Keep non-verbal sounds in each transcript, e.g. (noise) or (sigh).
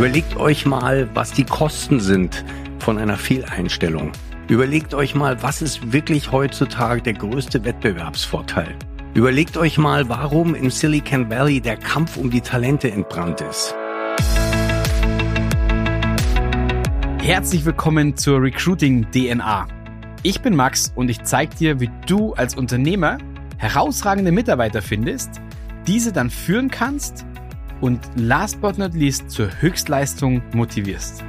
Überlegt euch mal, was die Kosten sind von einer Fehleinstellung. Überlegt euch mal, was ist wirklich heutzutage der größte Wettbewerbsvorteil. Überlegt euch mal, warum in Silicon Valley der Kampf um die Talente entbrannt ist. Herzlich willkommen zur Recruiting DNA. Ich bin Max und ich zeige dir, wie du als Unternehmer herausragende Mitarbeiter findest, diese dann führen kannst und last but not least zur Höchstleistung motivierst.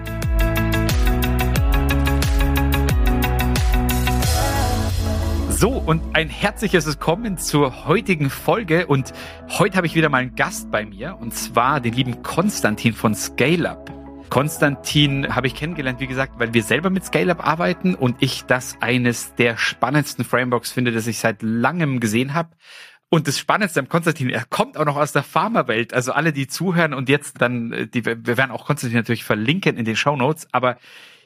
So, und ein herzliches Willkommen zur heutigen Folge. Und heute habe ich wieder mal einen Gast bei mir, und zwar den lieben Konstantin von ScaleUp. Konstantin habe ich kennengelernt, wie gesagt, weil wir selber mit ScaleUp arbeiten und ich das eines der spannendsten Frameworks finde, das ich seit langem gesehen habe. Und das Spannendste am Konstantin, er kommt auch noch aus der Pharmawelt. Also alle, die zuhören und jetzt dann, äh, die, wir werden auch Konstantin natürlich verlinken in den Show Notes, aber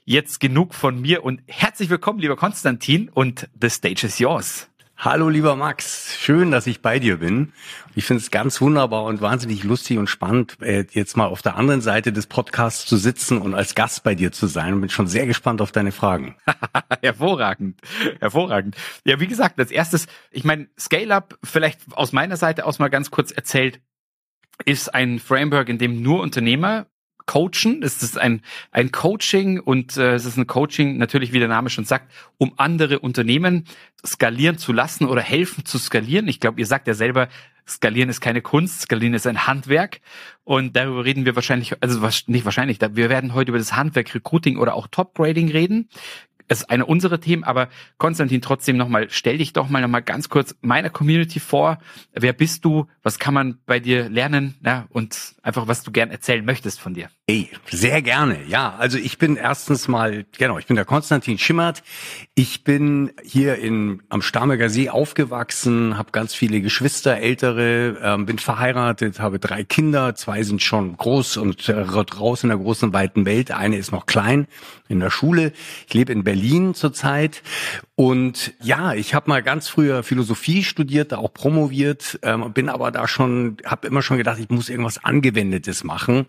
jetzt genug von mir und herzlich willkommen, lieber Konstantin, und the stage is yours. Hallo lieber Max, schön, dass ich bei dir bin. Ich finde es ganz wunderbar und wahnsinnig lustig und spannend, äh, jetzt mal auf der anderen Seite des Podcasts zu sitzen und als Gast bei dir zu sein und bin schon sehr gespannt auf deine Fragen. (laughs) hervorragend, hervorragend. Ja, wie gesagt, als erstes, ich meine, Scale-Up, vielleicht aus meiner Seite aus mal ganz kurz erzählt, ist ein Framework, in dem nur Unternehmer coachen. Es ist ein, ein Coaching und äh, es ist ein Coaching, natürlich, wie der Name schon sagt, um andere Unternehmen skalieren zu lassen oder helfen zu skalieren. Ich glaube, ihr sagt ja selber, skalieren ist keine Kunst, skalieren ist ein Handwerk. Und darüber reden wir wahrscheinlich, also nicht wahrscheinlich, wir werden heute über das Handwerk Recruiting oder auch Top Grading reden es ist eine unserer Themen, aber Konstantin, trotzdem nochmal, stell dich doch mal nochmal ganz kurz meiner Community vor. Wer bist du? Was kann man bei dir lernen? Ja, und einfach, was du gern erzählen möchtest von dir. Hey, sehr gerne. Ja, also ich bin erstens mal, genau, ich bin der Konstantin Schimmert. Ich bin hier in, am Starnberger See aufgewachsen, habe ganz viele Geschwister, ältere, ähm, bin verheiratet, habe drei Kinder, zwei sind schon groß und äh, raus in der großen, weiten Welt. Eine ist noch klein in der Schule. Ich lebe in Berlin zurzeit und ja, ich habe mal ganz früher Philosophie studiert, da auch promoviert, ähm, bin aber da schon, habe immer schon gedacht, ich muss irgendwas Angewendetes machen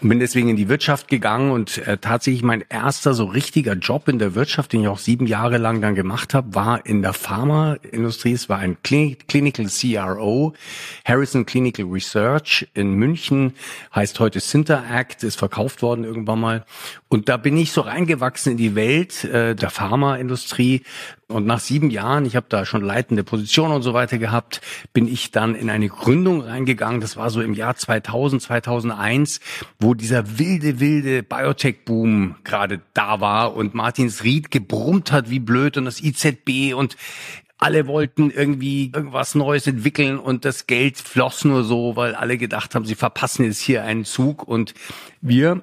und bin deswegen in die Wirtschaft gegangen und äh, tatsächlich mein erster so richtiger Job in der Wirtschaft, den ich auch sieben Jahre lang dann gemacht habe, war in der Pharmaindustrie. Es war ein Clinical CRO, Harrison Clinical Research in München, heißt heute Sinter Act, ist verkauft worden irgendwann mal und da bin ich so reingewachsen in die Welt äh, der Pharmaindustrie. Und nach sieben Jahren, ich habe da schon leitende Positionen und so weiter gehabt, bin ich dann in eine Gründung reingegangen. Das war so im Jahr 2000, 2001, wo dieser wilde, wilde Biotech-Boom gerade da war und Martins Ried gebrummt hat wie blöd und das IZB und alle wollten irgendwie irgendwas Neues entwickeln und das Geld floss nur so, weil alle gedacht haben, sie verpassen jetzt hier einen Zug und wir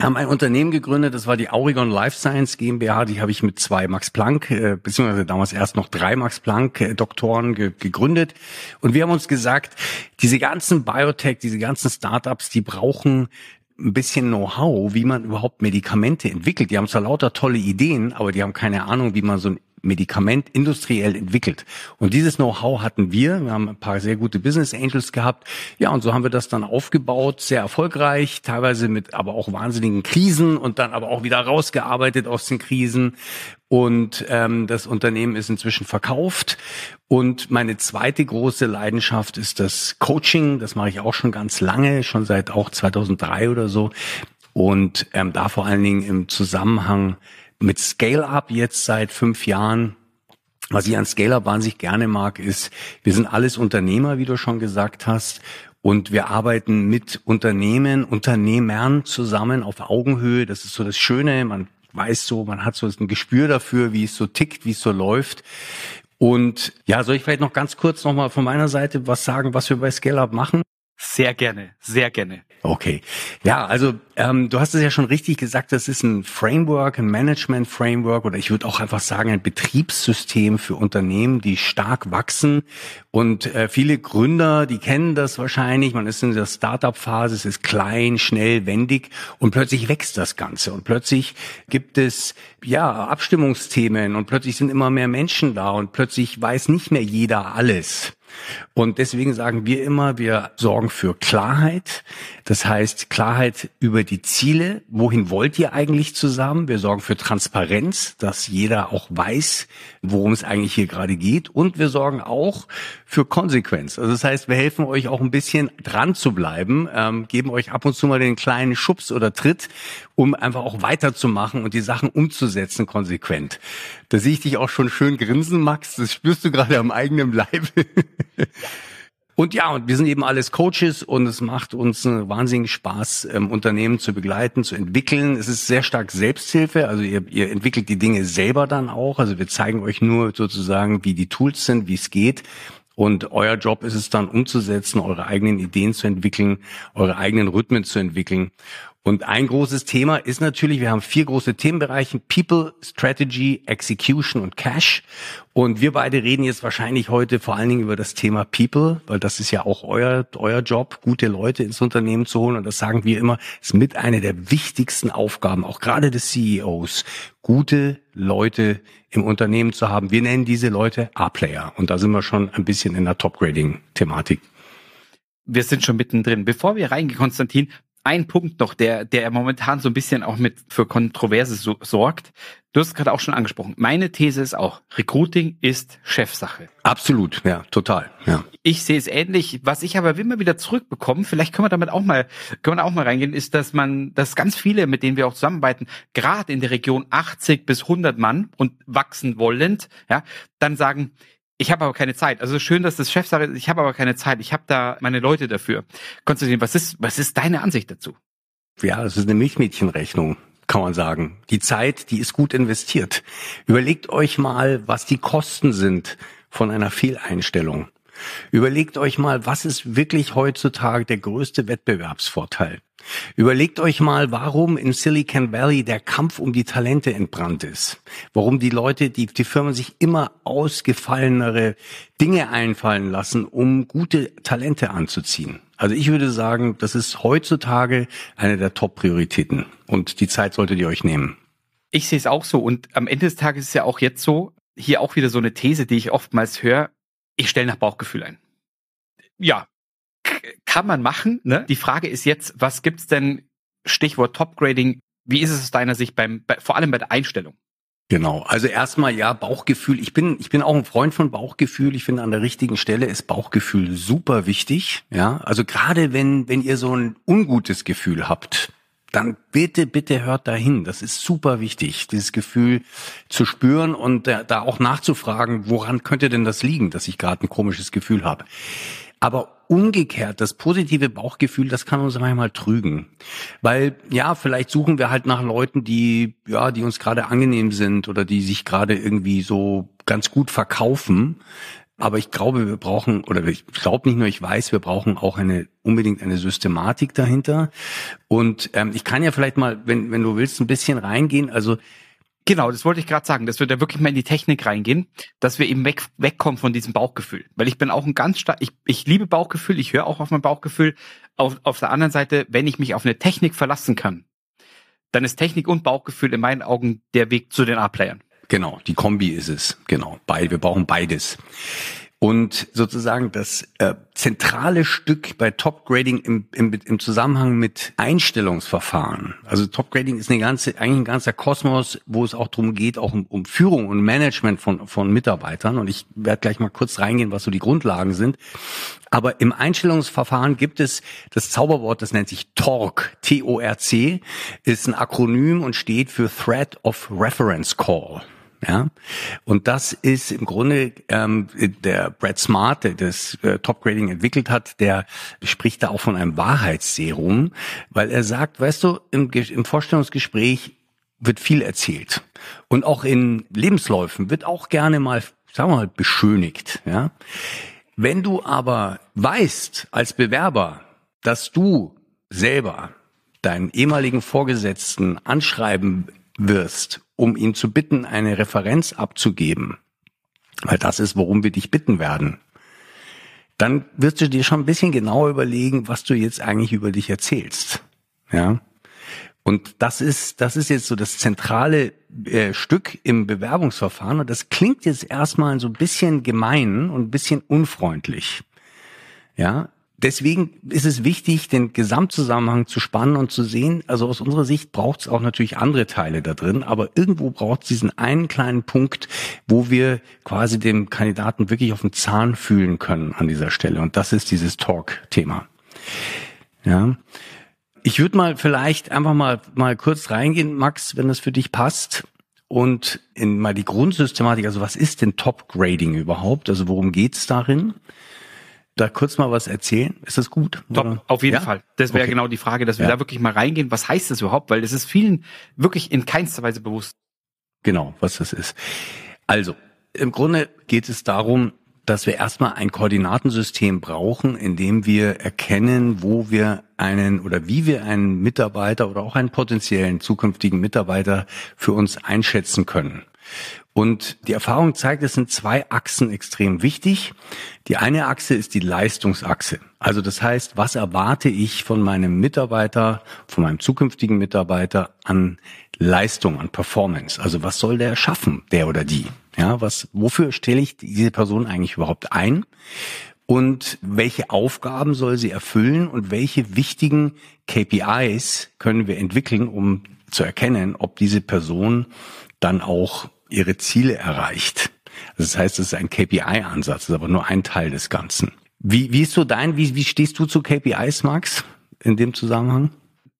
haben ein Unternehmen gegründet, das war die Aurigon Life Science GmbH, die habe ich mit zwei Max Planck, äh, beziehungsweise damals erst noch drei Max Planck äh, Doktoren ge gegründet. Und wir haben uns gesagt, diese ganzen Biotech, diese ganzen Startups, die brauchen ein bisschen Know-how, wie man überhaupt Medikamente entwickelt. Die haben zwar lauter tolle Ideen, aber die haben keine Ahnung, wie man so ein Medikament industriell entwickelt. Und dieses Know-how hatten wir. Wir haben ein paar sehr gute Business Angels gehabt. Ja, und so haben wir das dann aufgebaut, sehr erfolgreich, teilweise mit aber auch wahnsinnigen Krisen und dann aber auch wieder rausgearbeitet aus den Krisen. Und ähm, das Unternehmen ist inzwischen verkauft. Und meine zweite große Leidenschaft ist das Coaching. Das mache ich auch schon ganz lange, schon seit auch 2003 oder so. Und ähm, da vor allen Dingen im Zusammenhang mit Scale-Up jetzt seit fünf Jahren. Was ich an Scale-Up wahnsinnig gerne mag, ist, wir sind alles Unternehmer, wie du schon gesagt hast. Und wir arbeiten mit Unternehmen, Unternehmern zusammen auf Augenhöhe. Das ist so das Schöne. Man weiß so, man hat so ein Gespür dafür, wie es so tickt, wie es so läuft. Und ja, soll ich vielleicht noch ganz kurz nochmal von meiner Seite was sagen, was wir bei ScaleUp machen? Sehr gerne, sehr gerne. Okay. Ja, also ähm, du hast es ja schon richtig gesagt, das ist ein Framework, ein Management-Framework oder ich würde auch einfach sagen ein Betriebssystem für Unternehmen, die stark wachsen. Und äh, viele Gründer, die kennen das wahrscheinlich. Man ist in der Startup-Phase, es ist klein, schnell, wendig und plötzlich wächst das Ganze und plötzlich gibt es ja Abstimmungsthemen und plötzlich sind immer mehr Menschen da und plötzlich weiß nicht mehr jeder alles. Und deswegen sagen wir immer, wir sorgen für Klarheit. Das heißt, Klarheit über die Ziele. Wohin wollt ihr eigentlich zusammen? Wir sorgen für Transparenz, dass jeder auch weiß, worum es eigentlich hier gerade geht. Und wir sorgen auch für Konsequenz. Also das heißt, wir helfen euch auch ein bisschen dran zu bleiben, ähm, geben euch ab und zu mal den kleinen Schubs oder Tritt, um einfach auch weiterzumachen und die Sachen umzusetzen konsequent. Da sehe ich dich auch schon schön grinsen, Max. Das spürst du gerade am eigenen Leib. (laughs) Und ja, und wir sind eben alles Coaches und es macht uns einen wahnsinnigen Spaß, ähm, Unternehmen zu begleiten, zu entwickeln. Es ist sehr stark Selbsthilfe, also ihr, ihr entwickelt die Dinge selber dann auch. Also wir zeigen euch nur sozusagen, wie die Tools sind, wie es geht. Und euer Job ist es dann umzusetzen, eure eigenen Ideen zu entwickeln, eure eigenen Rhythmen zu entwickeln. Und ein großes Thema ist natürlich, wir haben vier große Themenbereiche, People, Strategy, Execution und Cash. Und wir beide reden jetzt wahrscheinlich heute vor allen Dingen über das Thema People, weil das ist ja auch euer, euer Job, gute Leute ins Unternehmen zu holen. Und das sagen wir immer, ist mit einer der wichtigsten Aufgaben, auch gerade des CEOs, gute Leute im Unternehmen zu haben. Wir nennen diese Leute A-Player. Und da sind wir schon ein bisschen in der Top-Grading-Thematik. Wir sind schon mittendrin. Bevor wir reingehen, Konstantin, ein Punkt noch, der, der momentan so ein bisschen auch mit für Kontroverse so, sorgt. Du hast es gerade auch schon angesprochen. Meine These ist auch, Recruiting ist Chefsache. Absolut, ja, total, ja. Ich sehe es ähnlich. Was ich aber immer wieder zurückbekomme, vielleicht können wir damit auch mal, können wir auch mal reingehen, ist, dass man, dass ganz viele, mit denen wir auch zusammenarbeiten, gerade in der Region 80 bis 100 Mann und wachsen wollend, ja, dann sagen, ich habe aber keine Zeit. Also schön, dass das Chefsache ist, ich habe aber keine Zeit. Ich habe da meine Leute dafür. Konstantin, was ist, was ist deine Ansicht dazu? Ja, das ist eine Milchmädchenrechnung, kann man sagen. Die Zeit, die ist gut investiert. Überlegt euch mal, was die Kosten sind von einer Fehleinstellung. Überlegt euch mal, was ist wirklich heutzutage der größte Wettbewerbsvorteil? Überlegt euch mal, warum in Silicon Valley der Kampf um die Talente entbrannt ist. Warum die Leute, die, die Firmen sich immer ausgefallenere Dinge einfallen lassen, um gute Talente anzuziehen. Also ich würde sagen, das ist heutzutage eine der Top-Prioritäten. Und die Zeit solltet ihr euch nehmen. Ich sehe es auch so. Und am Ende des Tages ist ja auch jetzt so, hier auch wieder so eine These, die ich oftmals höre, ich stelle nach Bauchgefühl ein. Ja, kann man machen. Ne? Die Frage ist jetzt, was gibt's denn, Stichwort Topgrading, wie ist es aus deiner Sicht beim, bei, vor allem bei der Einstellung? Genau, also erstmal ja, Bauchgefühl. Ich bin, ich bin auch ein Freund von Bauchgefühl. Ich finde, an der richtigen Stelle ist Bauchgefühl super wichtig. Ja, also gerade wenn, wenn ihr so ein ungutes Gefühl habt, dann bitte, bitte hört dahin. Das ist super wichtig, dieses Gefühl zu spüren und da, da auch nachzufragen, woran könnte denn das liegen, dass ich gerade ein komisches Gefühl habe. Aber umgekehrt, das positive Bauchgefühl, das kann uns manchmal trügen. Weil, ja, vielleicht suchen wir halt nach Leuten, die, ja, die uns gerade angenehm sind oder die sich gerade irgendwie so ganz gut verkaufen. Aber ich glaube, wir brauchen, oder ich glaube nicht nur, ich weiß, wir brauchen auch eine unbedingt eine Systematik dahinter. Und ähm, ich kann ja vielleicht mal, wenn, wenn du willst, ein bisschen reingehen. Also Genau, das wollte ich gerade sagen, dass wir da wirklich mal in die Technik reingehen, dass wir eben weg, wegkommen von diesem Bauchgefühl. Weil ich bin auch ein ganz stark, ich, ich liebe Bauchgefühl, ich höre auch auf mein Bauchgefühl. Auf, auf der anderen Seite, wenn ich mich auf eine Technik verlassen kann, dann ist Technik und Bauchgefühl in meinen Augen der Weg zu den A-Playern. Genau, die Kombi ist es. Genau, beide, wir brauchen beides. Und sozusagen das äh, zentrale Stück bei Top Grading im, im, im Zusammenhang mit Einstellungsverfahren. Also Top Grading ist eine ganze, eigentlich ein ganzer Kosmos, wo es auch darum geht, auch um, um Führung und Management von, von Mitarbeitern. Und ich werde gleich mal kurz reingehen, was so die Grundlagen sind. Aber im Einstellungsverfahren gibt es das Zauberwort, das nennt sich TORC. T-O-R-C ist ein Akronym und steht für Threat of Reference Call. Ja, und das ist im Grunde ähm, der Brad Smart, der das äh, Top Grading entwickelt hat, der spricht da auch von einem Wahrheitsserum, weil er sagt, weißt du, im, im Vorstellungsgespräch wird viel erzählt und auch in Lebensläufen wird auch gerne mal, sagen wir mal, beschönigt. Ja, wenn du aber weißt als Bewerber, dass du selber deinen ehemaligen Vorgesetzten anschreiben wirst um ihn zu bitten, eine Referenz abzugeben, weil das ist, worum wir dich bitten werden, dann wirst du dir schon ein bisschen genauer überlegen, was du jetzt eigentlich über dich erzählst. Ja. Und das ist, das ist jetzt so das zentrale äh, Stück im Bewerbungsverfahren. Und das klingt jetzt erstmal so ein bisschen gemein und ein bisschen unfreundlich. Ja, deswegen ist es wichtig, den Gesamtzusammenhang zu spannen und zu sehen, also aus unserer Sicht braucht es auch natürlich andere Teile da drin, aber irgendwo braucht es diesen einen kleinen Punkt, wo wir quasi dem Kandidaten wirklich auf den Zahn fühlen können an dieser Stelle. Und das ist dieses Talk-Thema. Ja. Ich würde mal vielleicht einfach mal, mal kurz reingehen, Max, wenn das für dich passt. Und in mal die Grundsystematik, also was ist denn Top-Grading überhaupt? Also worum geht's darin? Da kurz mal was erzählen? Ist das gut? Top, oder? auf jeden ja? Fall. Das wäre okay. genau die Frage, dass wir ja. da wirklich mal reingehen. Was heißt das überhaupt? Weil das ist vielen wirklich in keinster Weise bewusst. Genau, was das ist. Also, im Grunde geht es darum, dass wir erstmal ein Koordinatensystem brauchen, in dem wir erkennen, wo wir einen oder wie wir einen Mitarbeiter oder auch einen potenziellen zukünftigen Mitarbeiter für uns einschätzen können. Und die Erfahrung zeigt, es sind zwei Achsen extrem wichtig. Die eine Achse ist die Leistungsachse. Also das heißt, was erwarte ich von meinem Mitarbeiter, von meinem zukünftigen Mitarbeiter an Leistung, an Performance? Also was soll der schaffen, der oder die? Ja, was, wofür stelle ich diese Person eigentlich überhaupt ein? Und welche Aufgaben soll sie erfüllen und welche wichtigen KPIs können wir entwickeln, um zu erkennen, ob diese Person dann auch ihre Ziele erreicht. Das heißt, es ist ein KPI-Ansatz, ist aber nur ein Teil des Ganzen. Wie, wie ist so dein, wie, wie stehst du zu KPIs, Max, in dem Zusammenhang?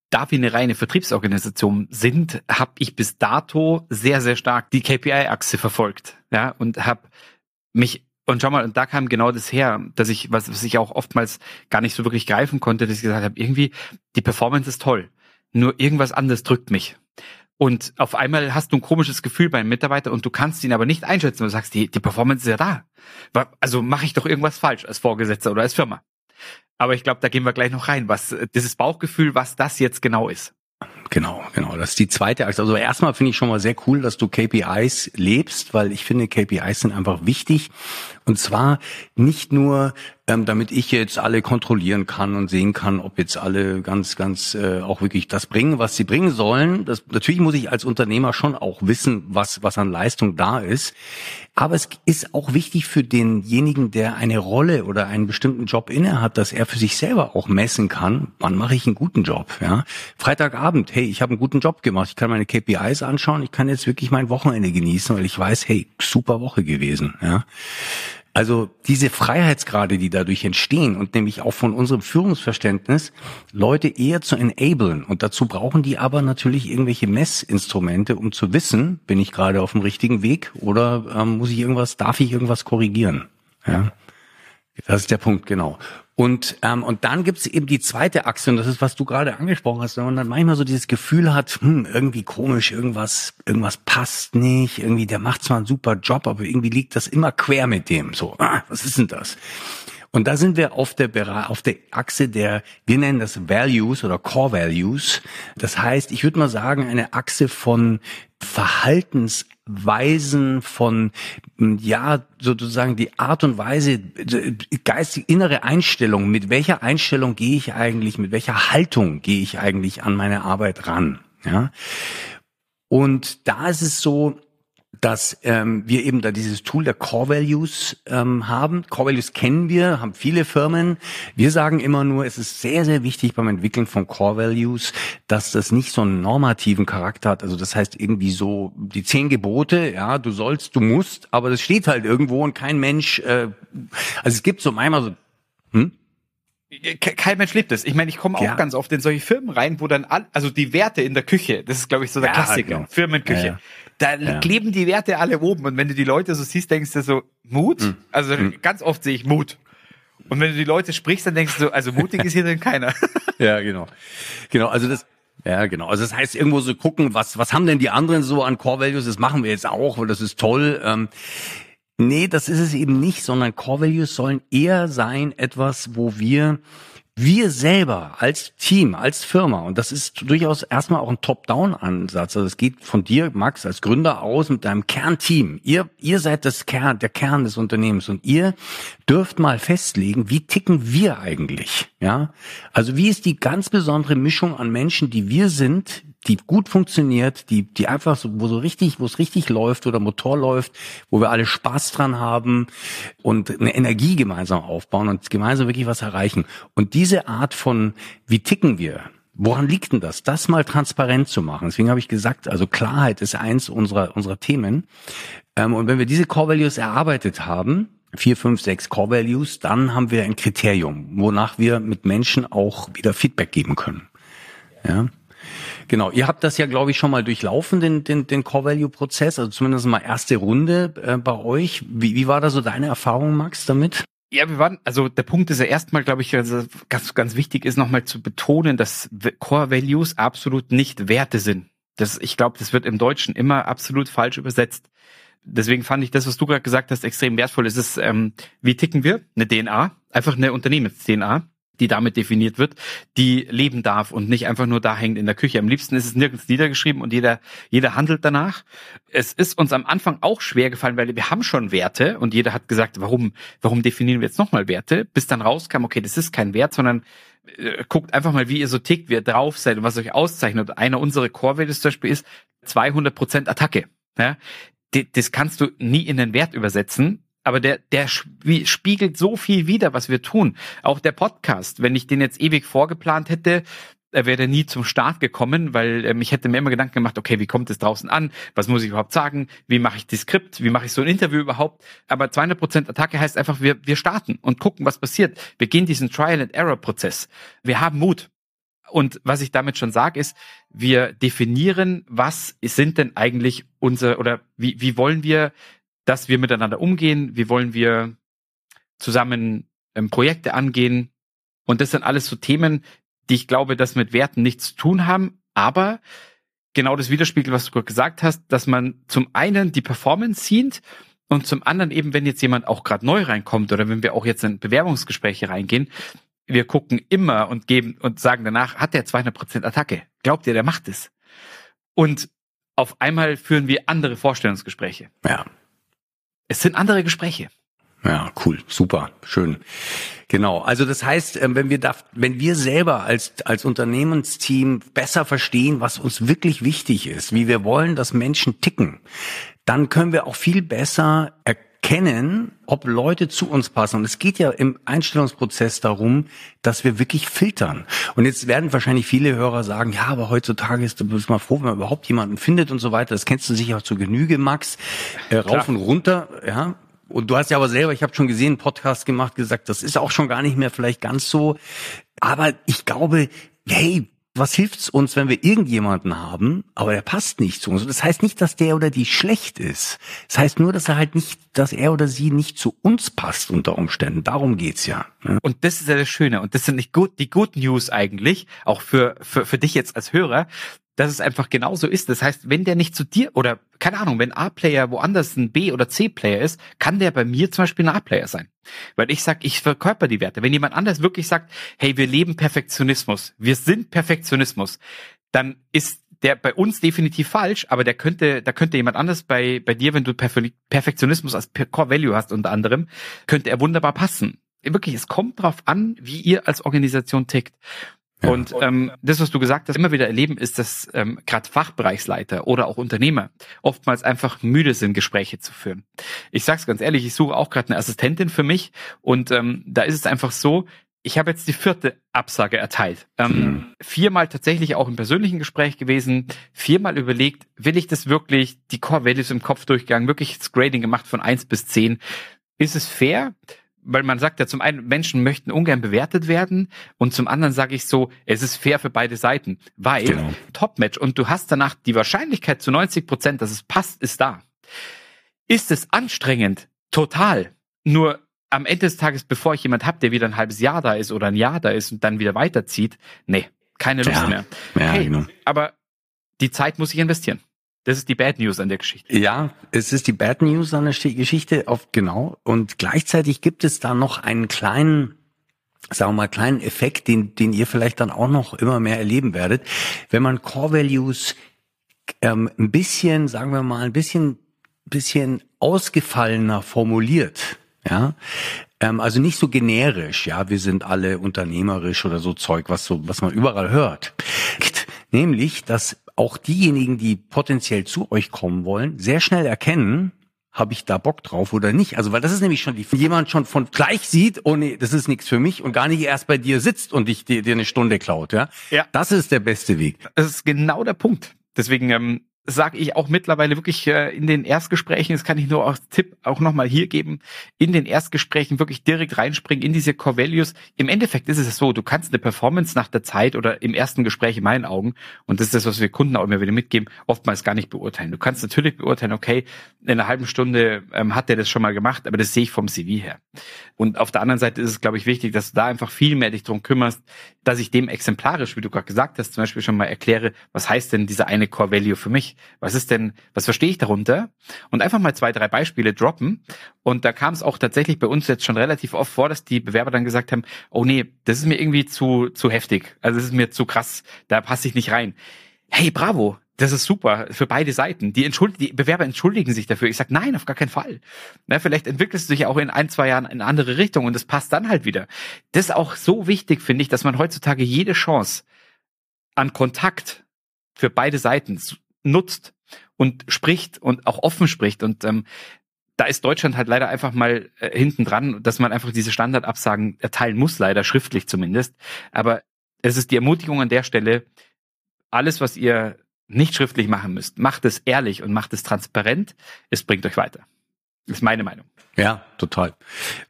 Da wir eine reine Vertriebsorganisation sind, habe ich bis dato sehr, sehr stark die KPI-Achse verfolgt. Ja, und habe mich und schau mal, und da kam genau das her, dass ich, was, was ich auch oftmals gar nicht so wirklich greifen konnte, dass ich gesagt habe, irgendwie, die Performance ist toll. Nur irgendwas anderes drückt mich. Und auf einmal hast du ein komisches Gefühl beim Mitarbeiter und du kannst ihn aber nicht einschätzen. Du sagst, die, die Performance ist ja da. Also mache ich doch irgendwas falsch als Vorgesetzter oder als Firma. Aber ich glaube, da gehen wir gleich noch rein, was dieses Bauchgefühl, was das jetzt genau ist. Genau, genau. Das ist die zweite Achse. Also erstmal finde ich schon mal sehr cool, dass du KPIs lebst, weil ich finde, KPIs sind einfach wichtig. Und zwar nicht nur, ähm, damit ich jetzt alle kontrollieren kann und sehen kann, ob jetzt alle ganz, ganz äh, auch wirklich das bringen, was sie bringen sollen. Das, natürlich muss ich als Unternehmer schon auch wissen, was, was an Leistung da ist. Aber es ist auch wichtig für denjenigen, der eine Rolle oder einen bestimmten Job innehat, dass er für sich selber auch messen kann, wann mache ich einen guten Job. Ja? Freitagabend, hey, ich habe einen guten Job gemacht, ich kann meine KPIs anschauen, ich kann jetzt wirklich mein Wochenende genießen, weil ich weiß, hey, super Woche gewesen. Ja? Also diese Freiheitsgrade, die dadurch entstehen und nämlich auch von unserem Führungsverständnis, Leute eher zu enablen. Und dazu brauchen die aber natürlich irgendwelche Messinstrumente, um zu wissen, bin ich gerade auf dem richtigen Weg oder ähm, muss ich irgendwas, darf ich irgendwas korrigieren? Ja. Das ist der Punkt, genau. Und, ähm, und dann gibt's eben die zweite Achse, und das ist, was du gerade angesprochen hast, wenn man dann manchmal so dieses Gefühl hat, hm, irgendwie komisch, irgendwas, irgendwas passt nicht, irgendwie, der macht zwar einen super Job, aber irgendwie liegt das immer quer mit dem. So, ah, was ist denn das? Und da sind wir auf der, auf der Achse der, wir nennen das Values oder Core Values. Das heißt, ich würde mal sagen, eine Achse von Verhaltensweisen, von, ja, sozusagen die Art und Weise, geistige innere Einstellung. Mit welcher Einstellung gehe ich eigentlich, mit welcher Haltung gehe ich eigentlich an meine Arbeit ran? Ja. Und da ist es so, dass ähm, wir eben da dieses Tool der Core Values ähm, haben. Core Values kennen wir, haben viele Firmen. Wir sagen immer nur, es ist sehr, sehr wichtig beim Entwickeln von Core Values, dass das nicht so einen normativen Charakter hat. Also das heißt irgendwie so die zehn Gebote, ja, du sollst, du musst, aber das steht halt irgendwo und kein Mensch, äh, also es gibt so manchmal so, hm? kein Mensch lebt es. Ich meine, ich komme auch ja. ganz oft in solche Firmen rein, wo dann all, also die Werte in der Küche, das ist glaube ich so der ja, Klassiker, genau. Firmenküche. Ja, da ja. kleben die Werte alle oben. Und wenn du die Leute so siehst, denkst du so, Mut? Mhm. Also mhm. ganz oft sehe ich Mut. Und wenn du die Leute sprichst, dann denkst du, also mutig ist hier drin keiner. (laughs) ja, genau. Genau, also das, ja, genau. Also das heißt, irgendwo so gucken, was, was haben denn die anderen so an Core Values? Das machen wir jetzt auch, weil das ist toll. Ähm, nee, das ist es eben nicht, sondern Core Values sollen eher sein etwas, wo wir wir selber als Team, als Firma, und das ist durchaus erstmal auch ein Top-Down-Ansatz, also es geht von dir, Max, als Gründer aus mit deinem Kernteam. Ihr, ihr seid das Kern, der Kern des Unternehmens und ihr dürft mal festlegen, wie ticken wir eigentlich, ja? Also wie ist die ganz besondere Mischung an Menschen, die wir sind, die gut funktioniert, die, die einfach so, wo so richtig, wo es richtig läuft oder Motor läuft, wo wir alle Spaß dran haben und eine Energie gemeinsam aufbauen und gemeinsam wirklich was erreichen. Und diese Art von, wie ticken wir? Woran liegt denn das? Das mal transparent zu machen. Deswegen habe ich gesagt, also Klarheit ist eins unserer, unserer Themen. Ähm, und wenn wir diese Core Values erarbeitet haben, vier, fünf, sechs Core Values, dann haben wir ein Kriterium, wonach wir mit Menschen auch wieder Feedback geben können. Ja. Genau, ihr habt das ja, glaube ich, schon mal durchlaufen, den, den, den Core-Value-Prozess, also zumindest mal erste Runde äh, bei euch. Wie, wie war da so deine Erfahrung, Max, damit? Ja, wir waren, also der Punkt ist ja erstmal, glaube ich, also ganz, ganz wichtig ist nochmal zu betonen, dass Core Values absolut nicht Werte sind. Das, ich glaube, das wird im Deutschen immer absolut falsch übersetzt. Deswegen fand ich das, was du gerade gesagt hast, extrem wertvoll. Es ist, ähm, wie ticken wir? Eine DNA, einfach eine Unternehmens-DNA die damit definiert wird, die leben darf und nicht einfach nur da hängt in der Küche. Am liebsten ist es nirgends niedergeschrieben und jeder, jeder handelt danach. Es ist uns am Anfang auch schwer gefallen, weil wir haben schon Werte und jeder hat gesagt, warum, warum definieren wir jetzt nochmal Werte? Bis dann rauskam, okay, das ist kein Wert, sondern äh, guckt einfach mal, wie ihr so tickt, wie ihr drauf seid und was euch auszeichnet. Einer unserer Core-Werte zum Beispiel ist 200% Attacke. Ja? Das kannst du nie in den Wert übersetzen, aber der, der spiegelt so viel wider, was wir tun. Auch der Podcast, wenn ich den jetzt ewig vorgeplant hätte, er wäre nie zum Start gekommen, weil ähm, ich hätte mir immer Gedanken gemacht, okay, wie kommt es draußen an? Was muss ich überhaupt sagen? Wie mache ich die Skript? Wie mache ich so ein Interview überhaupt? Aber 200% Attacke heißt einfach, wir, wir starten und gucken, was passiert. Wir gehen diesen Trial-and-Error-Prozess. Wir haben Mut. Und was ich damit schon sage, ist, wir definieren, was sind denn eigentlich unsere, oder wie, wie wollen wir dass wir miteinander umgehen, wie wollen wir zusammen ähm, Projekte angehen. Und das sind alles so Themen, die ich glaube, dass mit Werten nichts zu tun haben, aber genau das widerspiegelt, was du gerade gesagt hast, dass man zum einen die Performance sieht und zum anderen eben, wenn jetzt jemand auch gerade neu reinkommt oder wenn wir auch jetzt in Bewerbungsgespräche reingehen, wir gucken immer und geben und sagen danach, hat der 200% Attacke? Glaubt ihr, der macht es? Und auf einmal führen wir andere Vorstellungsgespräche. Ja. Es sind andere Gespräche. Ja, cool, super, schön. Genau. Also das heißt, ähm, wenn wir da, wenn wir selber als als Unternehmensteam besser verstehen, was uns wirklich wichtig ist, wie wir wollen, dass Menschen ticken, dann können wir auch viel besser erkennen, ob Leute zu uns passen. Und es geht ja im Einstellungsprozess darum, dass wir wirklich filtern. Und jetzt werden wahrscheinlich viele Hörer sagen, ja, aber heutzutage ist du bist mal froh, wenn man überhaupt jemanden findet und so weiter. Das kennst du sicher auch zu Genüge, Max. Äh, rauf und runter, ja. Und du hast ja aber selber, ich habe schon gesehen, einen Podcast gemacht, gesagt, das ist auch schon gar nicht mehr vielleicht ganz so. Aber ich glaube, hey, was hilft's uns, wenn wir irgendjemanden haben, aber der passt nicht zu uns? Das heißt nicht, dass der oder die schlecht ist. Das heißt nur, dass er halt nicht, dass er oder sie nicht zu uns passt unter Umständen. Darum geht's ja. Ne? Und das ist ja das Schöne. Und das sind nicht gut, die Good News eigentlich, auch für, für, für dich jetzt als Hörer, dass es einfach genauso ist. Das heißt, wenn der nicht zu dir oder keine Ahnung, wenn A-Player woanders ein B- oder C-Player ist, kann der bei mir zum Beispiel ein A-Player sein. Weil ich sag, ich verkörper die Werte. Wenn jemand anders wirklich sagt, hey, wir leben Perfektionismus, wir sind Perfektionismus, dann ist der bei uns definitiv falsch, aber der könnte, da könnte jemand anders bei, bei dir, wenn du Perfektionismus als Core Value hast unter anderem, könnte er wunderbar passen. Wirklich, es kommt drauf an, wie ihr als Organisation tickt. Und ähm, das, was du gesagt hast, immer wieder erleben, ist, dass ähm, gerade Fachbereichsleiter oder auch Unternehmer oftmals einfach müde sind, Gespräche zu führen. Ich sag's ganz ehrlich, ich suche auch gerade eine Assistentin für mich und ähm, da ist es einfach so, ich habe jetzt die vierte Absage erteilt. Ähm, mhm. Viermal tatsächlich auch im persönlichen Gespräch gewesen, viermal überlegt, will ich das wirklich, die Core Values im Kopf durchgegangen, wirklich das Grading gemacht von eins bis zehn. Ist es fair? Weil man sagt ja zum einen, Menschen möchten ungern bewertet werden und zum anderen sage ich so, es ist fair für beide Seiten, weil genau. Top-Match und du hast danach die Wahrscheinlichkeit zu 90 Prozent, dass es passt, ist da. Ist es anstrengend? Total. Nur am Ende des Tages, bevor ich jemand habe, der wieder ein halbes Jahr da ist oder ein Jahr da ist und dann wieder weiterzieht, nee, keine Lust ja. mehr. Ja, hey, genau. Aber die Zeit muss ich investieren. Das ist die Bad News an der Geschichte. Ja, es ist die Bad News an der Geschichte, auf, genau. Und gleichzeitig gibt es da noch einen kleinen, sagen wir mal, kleinen Effekt, den, den ihr vielleicht dann auch noch immer mehr erleben werdet. Wenn man Core Values ähm, ein bisschen, sagen wir mal, ein bisschen, bisschen ausgefallener formuliert, ja, ähm, also nicht so generisch, ja, wir sind alle unternehmerisch oder so Zeug, was so, was man überall hört. Nämlich, dass auch diejenigen, die potenziell zu euch kommen wollen, sehr schnell erkennen, habe ich da Bock drauf oder nicht? Also, weil das ist nämlich schon die, jemand schon von gleich sieht, oh nee, das ist nichts für mich und gar nicht erst bei dir sitzt und dich dir, dir eine Stunde klaut, ja? Ja. Das ist der beste Weg. Das ist genau der Punkt. Deswegen ähm, sage ich auch mittlerweile wirklich äh, in den Erstgesprächen, das kann ich nur als Tipp auch nochmal hier geben, in den Erstgesprächen wirklich direkt reinspringen in diese Core Values. Im Endeffekt ist es so, du kannst eine Performance nach der Zeit oder im ersten Gespräch in meinen Augen, und das ist das, was wir Kunden auch immer wieder mitgeben, oftmals gar nicht beurteilen. Du kannst natürlich beurteilen, okay, in einer halben Stunde ähm, hat der das schon mal gemacht, aber das sehe ich vom CV her. Und auf der anderen Seite ist es, glaube ich, wichtig, dass du da einfach viel mehr dich drum kümmerst, dass ich dem exemplarisch, wie du gerade gesagt hast, zum Beispiel schon mal erkläre, was heißt denn dieser eine Core Value für mich? Was ist denn, was verstehe ich darunter? Und einfach mal zwei, drei Beispiele droppen. Und da kam es auch tatsächlich bei uns jetzt schon relativ oft vor, dass die Bewerber dann gesagt haben, oh nee, das ist mir irgendwie zu, zu heftig. Also das ist mir zu krass, da passe ich nicht rein. Hey, bravo, das ist super für beide Seiten. Die, entschuld die Bewerber entschuldigen sich dafür. Ich sage, nein, auf gar keinen Fall. Na, vielleicht entwickelst du dich auch in ein, zwei Jahren in eine andere Richtung und das passt dann halt wieder. Das ist auch so wichtig, finde ich, dass man heutzutage jede Chance an Kontakt für beide Seiten nutzt und spricht und auch offen spricht. Und ähm, da ist Deutschland halt leider einfach mal äh, hinten dran, dass man einfach diese Standardabsagen erteilen muss, leider schriftlich zumindest. Aber es ist die Ermutigung an der Stelle, alles, was ihr nicht schriftlich machen müsst, macht es ehrlich und macht es transparent. Es bringt euch weiter. Ist meine Meinung. Ja, total.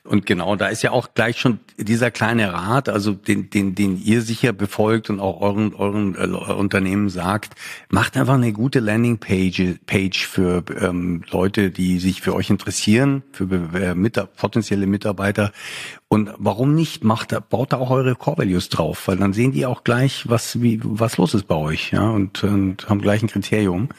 Und genau, da ist ja auch gleich schon dieser kleine Rat, also den, den, den ihr sicher befolgt und auch euren, euren äh, Unternehmen sagt, macht einfach eine gute Landingpage Page für ähm, Leute, die sich für euch interessieren, für äh, mit, potenzielle Mitarbeiter. Und warum nicht? Macht, baut da auch eure Core Values drauf, weil dann sehen die auch gleich, was, wie, was los ist bei euch, ja, und, und haben gleich ein Kriterium.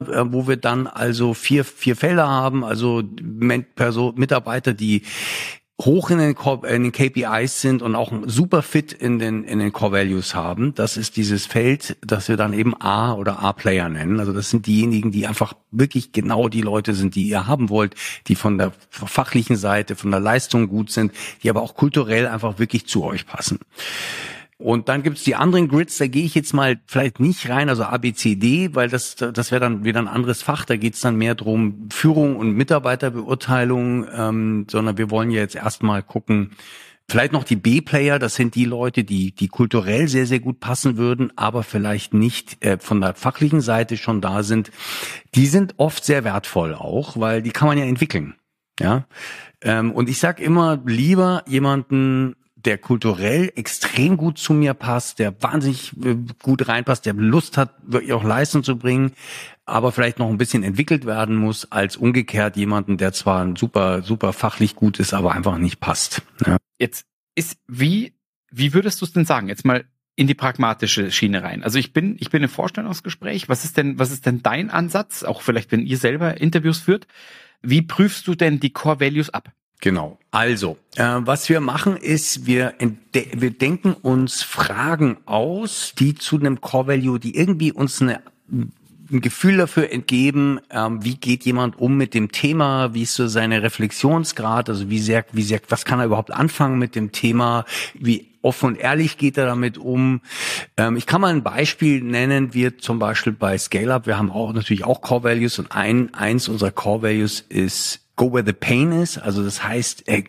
Äh, wo wir dann also vier, vier Felder haben, also Mitarbeiter, die hoch in den, in den KPIs sind und auch super fit in den, in den Core Values haben. Das ist dieses Feld, das wir dann eben A oder A-Player nennen. Also das sind diejenigen, die einfach wirklich genau die Leute sind, die ihr haben wollt, die von der fachlichen Seite, von der Leistung gut sind, die aber auch kulturell einfach wirklich zu euch passen. Und dann gibt's die anderen Grids, da gehe ich jetzt mal vielleicht nicht rein, also A, B, C, D, weil das, das wäre dann wieder ein anderes Fach. Da geht's dann mehr drum Führung und Mitarbeiterbeurteilung, ähm, sondern wir wollen ja jetzt erstmal gucken, Vielleicht noch die B-Player, das sind die Leute, die, die kulturell sehr, sehr gut passen würden, aber vielleicht nicht äh, von der fachlichen Seite schon da sind. Die sind oft sehr wertvoll auch, weil die kann man ja entwickeln. Ja. Ähm, und ich sag immer lieber jemanden der kulturell extrem gut zu mir passt, der wahnsinnig äh, gut reinpasst, der Lust hat, wirklich auch Leistung zu bringen, aber vielleicht noch ein bisschen entwickelt werden muss, als umgekehrt jemanden, der zwar super, super fachlich gut ist, aber einfach nicht passt. Ja. Jetzt ist, wie, wie würdest du es denn sagen? Jetzt mal in die pragmatische Schiene rein. Also ich bin, ich bin im Vorstellungsgespräch. Was ist denn, was ist denn dein Ansatz? Auch vielleicht, wenn ihr selber Interviews führt. Wie prüfst du denn die Core Values ab? Genau. Also, äh, was wir machen ist, wir, wir denken uns Fragen aus, die zu einem Core Value, die irgendwie uns eine ein Gefühl dafür entgeben, ähm, wie geht jemand um mit dem Thema, wie ist so seine Reflexionsgrad, also wie sehr, wie sehr, was kann er überhaupt anfangen mit dem Thema, wie offen und ehrlich geht er damit um. Ähm, ich kann mal ein Beispiel nennen, wir zum Beispiel bei ScaleUp, wir haben auch natürlich auch Core Values und ein, eins unserer Core Values ist Go where the pain is. Also das heißt, äh,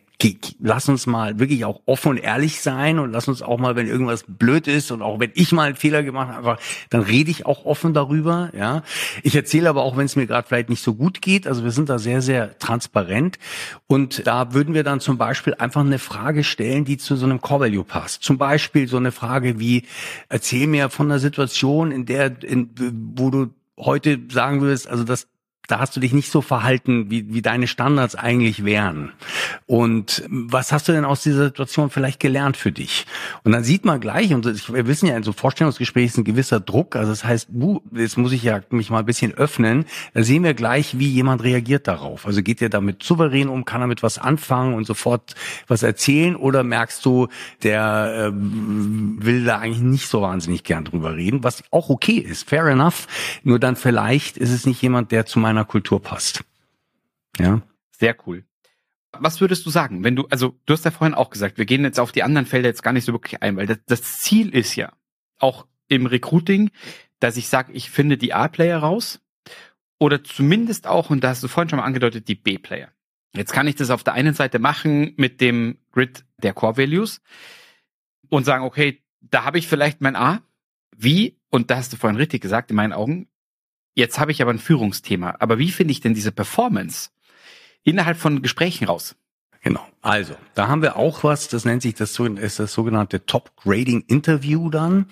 lass uns mal wirklich auch offen und ehrlich sein und lass uns auch mal, wenn irgendwas blöd ist und auch wenn ich mal einen Fehler gemacht habe, dann rede ich auch offen darüber. Ja, ich erzähle aber auch, wenn es mir gerade vielleicht nicht so gut geht. Also wir sind da sehr, sehr transparent und da würden wir dann zum Beispiel einfach eine Frage stellen, die zu so einem Core Value passt. Zum Beispiel so eine Frage wie: Erzähl mir von einer Situation, in der, in, wo du heute sagen würdest, also das da hast du dich nicht so verhalten, wie, wie deine Standards eigentlich wären. Und was hast du denn aus dieser Situation vielleicht gelernt für dich? Und dann sieht man gleich, und wir wissen ja, in so Vorstellungsgesprächen ist ein gewisser Druck, also das heißt, jetzt muss ich ja mich mal ein bisschen öffnen, da sehen wir gleich, wie jemand reagiert darauf. Also geht er damit souverän um, kann er mit was anfangen und sofort was erzählen oder merkst du, der äh, will da eigentlich nicht so wahnsinnig gern drüber reden, was auch okay ist, fair enough, nur dann vielleicht ist es nicht jemand, der zu meiner meiner Kultur passt. Ja. Sehr cool. Was würdest du sagen, wenn du, also du hast ja vorhin auch gesagt, wir gehen jetzt auf die anderen Felder jetzt gar nicht so wirklich ein, weil das, das Ziel ist ja, auch im Recruiting, dass ich sage, ich finde die A-Player raus oder zumindest auch, und da hast du vorhin schon mal angedeutet, die B-Player. Jetzt kann ich das auf der einen Seite machen mit dem Grid der Core Values und sagen, okay, da habe ich vielleicht mein A. Wie, und da hast du vorhin richtig gesagt, in meinen Augen, jetzt habe ich aber ein Führungsthema. Aber wie finde ich denn diese Performance innerhalb von Gesprächen raus? Genau. Also, da haben wir auch was, das nennt sich das, ist das sogenannte Top Grading Interview dann.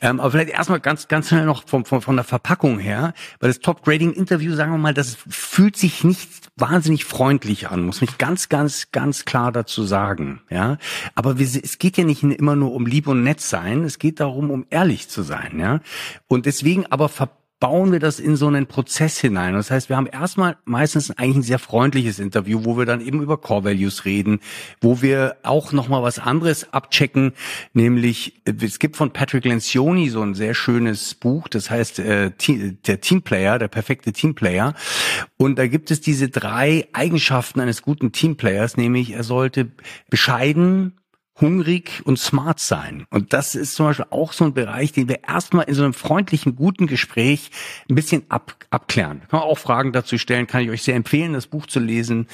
Ähm, aber vielleicht erstmal ganz, ganz schnell noch von, von, von der Verpackung her, weil das Top Grading Interview, sagen wir mal, das fühlt sich nicht wahnsinnig freundlich an, muss mich ganz, ganz, ganz klar dazu sagen, ja. Aber wir, es geht ja nicht immer nur um lieb und nett sein, es geht darum, um ehrlich zu sein, ja. Und deswegen aber ver bauen wir das in so einen Prozess hinein. Das heißt, wir haben erstmal meistens eigentlich ein sehr freundliches Interview, wo wir dann eben über Core Values reden, wo wir auch nochmal was anderes abchecken, nämlich es gibt von Patrick Lencioni so ein sehr schönes Buch, das heißt äh, der Teamplayer, der perfekte Teamplayer. Und da gibt es diese drei Eigenschaften eines guten Teamplayers, nämlich er sollte bescheiden, hungrig und smart sein. Und das ist zum Beispiel auch so ein Bereich, den wir erstmal in so einem freundlichen, guten Gespräch ein bisschen ab, abklären. Kann man auch Fragen dazu stellen, kann ich euch sehr empfehlen, das Buch zu lesen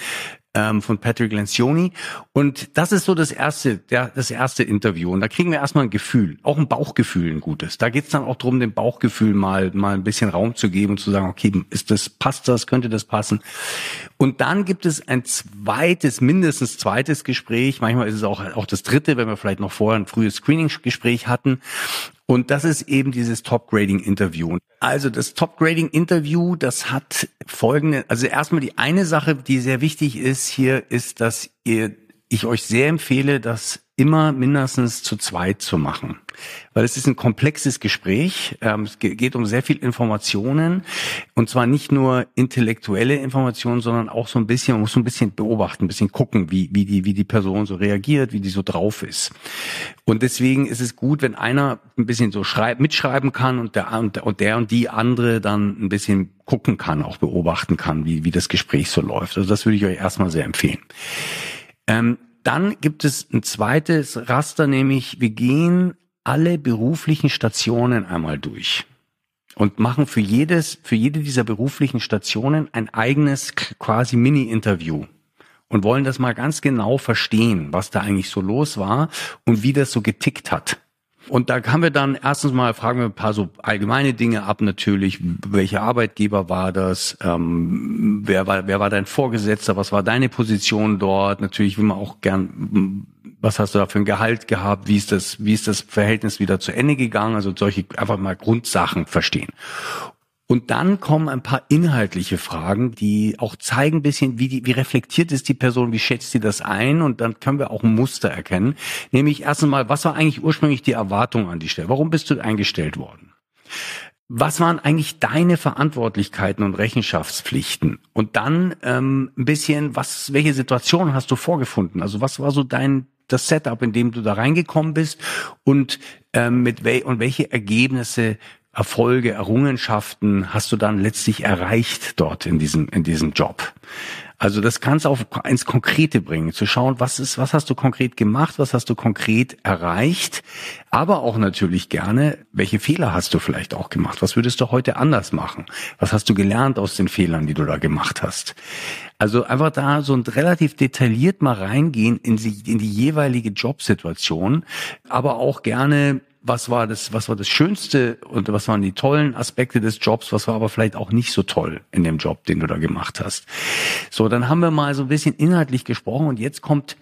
ähm, von Patrick Lencioni. Und das ist so das erste, der, das erste Interview. Und da kriegen wir erstmal ein Gefühl, auch ein Bauchgefühl, ein gutes. Da geht es dann auch darum, dem Bauchgefühl mal, mal ein bisschen Raum zu geben und zu sagen, okay, ist das, passt das, könnte das passen? Und dann gibt es ein zweites, mindestens zweites Gespräch. Manchmal ist es auch, auch das dritte, wenn wir vielleicht noch vorher ein frühes Screening-Gespräch hatten. Und das ist eben dieses Top-Grading-Interview. Also das Top-Grading-Interview, das hat folgende, also erstmal die eine Sache, die sehr wichtig ist hier, ist, dass ihr, ich euch sehr empfehle, das immer mindestens zu zweit zu machen weil es ist ein komplexes Gespräch. Ähm, es geht um sehr viel Informationen und zwar nicht nur intellektuelle Informationen, sondern auch so ein bisschen, man muss so ein bisschen beobachten, ein bisschen gucken, wie, wie die, wie die Person so reagiert, wie die so drauf ist. Und deswegen ist es gut, wenn einer ein bisschen so schreib, mitschreiben kann und der, und der und die andere dann ein bisschen gucken kann, auch beobachten kann, wie, wie das Gespräch so läuft. Also das würde ich euch erstmal sehr empfehlen. Ähm, dann gibt es ein zweites Raster, nämlich wir gehen alle beruflichen Stationen einmal durch und machen für jedes, für jede dieser beruflichen Stationen ein eigenes quasi Mini-Interview und wollen das mal ganz genau verstehen, was da eigentlich so los war und wie das so getickt hat. Und da haben wir dann erstens mal fragen wir ein paar so allgemeine Dinge ab natürlich. Welcher Arbeitgeber war das? Ähm, wer war wer war dein Vorgesetzter? Was war deine Position dort? Natürlich will man auch gern was hast du da für ein Gehalt gehabt, wie ist das, wie ist das Verhältnis wieder zu Ende gegangen, also solche einfach mal Grundsachen verstehen. Und dann kommen ein paar inhaltliche Fragen, die auch zeigen ein bisschen, wie, die, wie reflektiert ist die Person, wie schätzt sie das ein und dann können wir auch ein Muster erkennen. Nämlich erst einmal, was war eigentlich ursprünglich die Erwartung an die Stelle? Warum bist du eingestellt worden? Was waren eigentlich deine Verantwortlichkeiten und Rechenschaftspflichten? Und dann ähm, ein bisschen, was, welche Situation hast du vorgefunden? Also was war so dein das Setup, in dem du da reingekommen bist und ähm, mit wel und welche Ergebnisse, Erfolge, Errungenschaften hast du dann letztlich erreicht dort in diesem in diesem Job. Also das kannst du auf ins Konkrete bringen, zu schauen, was ist, was hast du konkret gemacht, was hast du konkret erreicht, aber auch natürlich gerne, welche Fehler hast du vielleicht auch gemacht, was würdest du heute anders machen, was hast du gelernt aus den Fehlern, die du da gemacht hast. Also einfach da so ein relativ detailliert mal reingehen in die, in die jeweilige Jobsituation, aber auch gerne was war das, was war das Schönste und was waren die tollen Aspekte des Jobs, was war aber vielleicht auch nicht so toll in dem Job, den du da gemacht hast. So, dann haben wir mal so ein bisschen inhaltlich gesprochen und jetzt kommt,